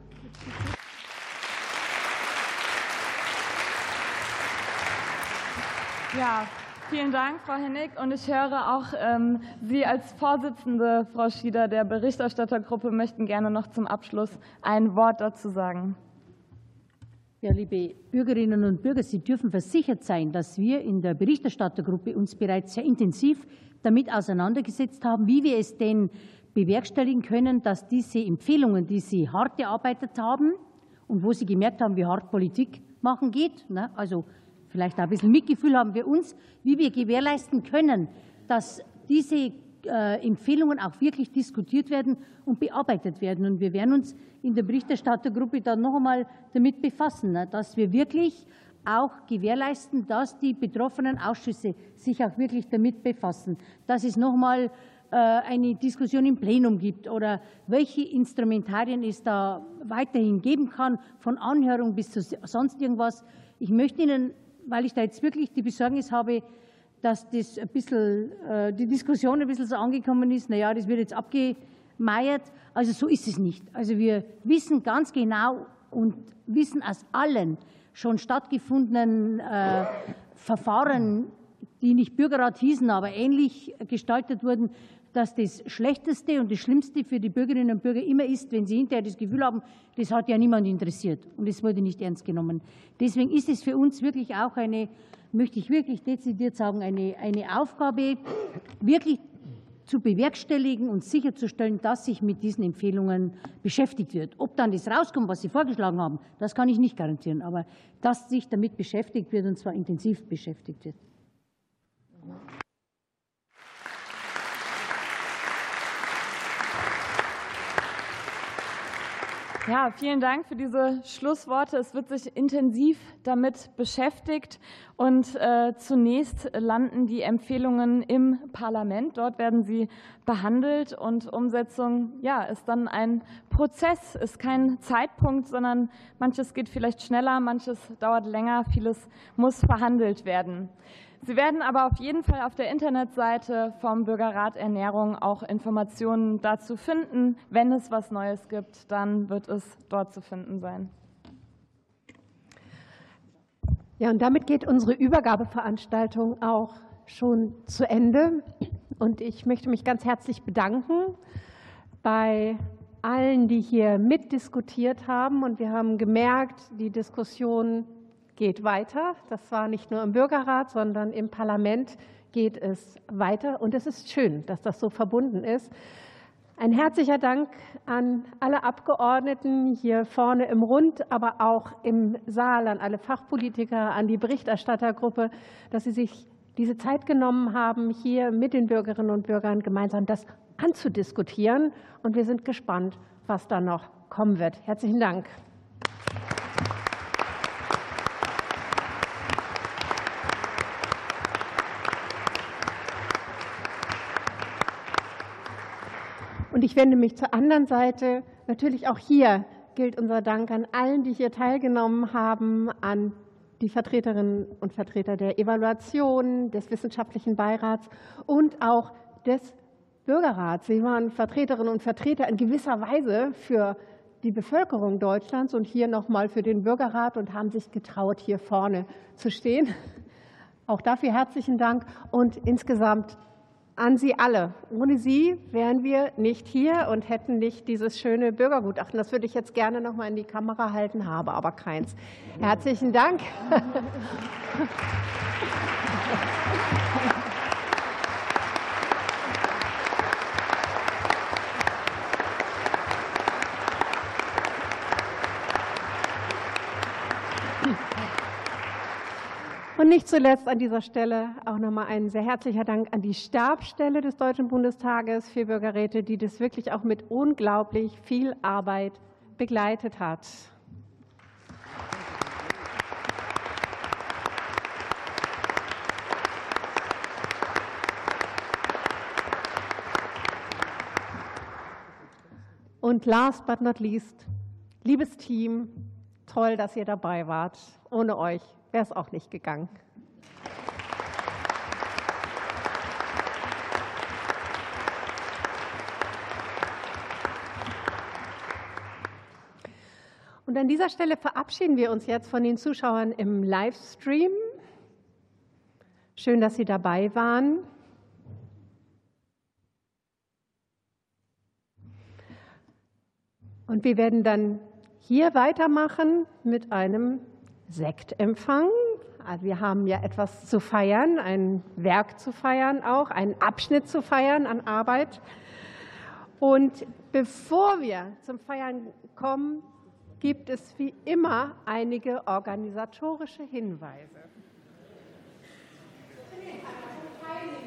Ja, vielen Dank, Frau Hennig. Und ich höre auch, ähm, Sie als Vorsitzende, Frau Schieder, der Berichterstattergruppe möchten gerne noch zum Abschluss ein Wort dazu sagen. Ja, liebe Bürgerinnen und Bürger, Sie dürfen versichert sein, dass wir in der Berichterstattergruppe uns bereits sehr intensiv damit auseinandergesetzt haben, wie wir es denn bewerkstelligen können, dass diese Empfehlungen, die Sie hart erarbeitet haben und wo Sie gemerkt haben, wie hart Politik machen geht, ne, also vielleicht auch ein bisschen Mitgefühl haben wir uns, wie wir gewährleisten können, dass diese Empfehlungen auch wirklich diskutiert werden und bearbeitet werden. Und wir werden uns in der Berichterstattergruppe dann noch einmal damit befassen, ne, dass wir wirklich auch gewährleisten, dass die betroffenen Ausschüsse sich auch wirklich damit befassen, dass es noch einmal äh, eine Diskussion im Plenum gibt oder welche Instrumentarien es da weiterhin geben kann, von Anhörung bis zu sonst irgendwas. Ich möchte Ihnen, weil ich da jetzt wirklich die Besorgnis habe, dass das ein bisschen, äh, die Diskussion ein bisschen so angekommen ist, naja, das wird jetzt abgemeiert. Also so ist es nicht. Also wir wissen ganz genau und wissen aus allen schon stattgefundenen äh, Verfahren, die nicht Bürgerrat hießen, aber ähnlich gestaltet wurden, dass das Schlechteste und das Schlimmste für die Bürgerinnen und Bürger immer ist, wenn sie hinterher das Gefühl haben, das hat ja niemand interessiert und es wurde nicht ernst genommen. Deswegen ist es für uns wirklich auch eine möchte ich wirklich dezidiert sagen, eine, eine Aufgabe, wirklich zu bewerkstelligen und sicherzustellen, dass sich mit diesen Empfehlungen beschäftigt wird. Ob dann das rauskommt, was Sie vorgeschlagen haben, das kann ich nicht garantieren, aber dass sich damit beschäftigt wird und zwar intensiv beschäftigt wird. Ja, vielen Dank für diese Schlussworte. Es wird sich intensiv damit beschäftigt und äh, zunächst landen die Empfehlungen im Parlament. Dort werden sie behandelt und Umsetzung ja, ist dann ein Prozess, ist kein Zeitpunkt, sondern manches geht vielleicht schneller, manches dauert länger, vieles muss verhandelt werden. Sie werden aber auf jeden Fall auf der Internetseite vom Bürgerrat Ernährung auch Informationen dazu finden. Wenn es was Neues gibt, dann wird es dort zu finden sein. Ja, und damit geht unsere Übergabeveranstaltung auch schon zu Ende. Und ich möchte mich ganz herzlich bedanken bei allen, die hier mitdiskutiert haben. Und wir haben gemerkt, die Diskussion geht weiter. Das war nicht nur im Bürgerrat, sondern im Parlament geht es weiter. Und es ist schön, dass das so verbunden ist. Ein herzlicher Dank an alle Abgeordneten hier vorne im Rund, aber auch im Saal, an alle Fachpolitiker, an die Berichterstattergruppe, dass Sie sich diese Zeit genommen haben, hier mit den Bürgerinnen und Bürgern gemeinsam das anzudiskutieren. Und wir sind gespannt, was da noch kommen wird. Herzlichen Dank. Ich wende mich zur anderen Seite. Natürlich auch hier gilt unser Dank an allen, die hier teilgenommen haben, an die Vertreterinnen und Vertreter der Evaluation, des Wissenschaftlichen Beirats und auch des Bürgerrats. Sie waren Vertreterinnen und Vertreter in gewisser Weise für die Bevölkerung Deutschlands und hier nochmal für den Bürgerrat und haben sich getraut, hier vorne zu stehen. Auch dafür herzlichen Dank und insgesamt an Sie alle. Ohne Sie wären wir nicht hier und hätten nicht dieses schöne Bürgergutachten. Das würde ich jetzt gerne noch mal in die Kamera halten, habe aber keins. Herzlichen Dank. (laughs) Und nicht zuletzt an dieser Stelle auch nochmal ein sehr herzlicher Dank an die Stabsstelle des Deutschen Bundestages für Bürgerräte, die das wirklich auch mit unglaublich viel Arbeit begleitet hat. Und last but not least, liebes Team, toll, dass ihr dabei wart. Ohne euch wäre es auch nicht gegangen. Und an dieser Stelle verabschieden wir uns jetzt von den Zuschauern im Livestream. Schön, dass Sie dabei waren. Und wir werden dann hier weitermachen mit einem Sektempfang. Also wir haben ja etwas zu feiern, ein Werk zu feiern auch, einen Abschnitt zu feiern an Arbeit. Und bevor wir zum Feiern kommen, gibt es wie immer einige organisatorische Hinweise.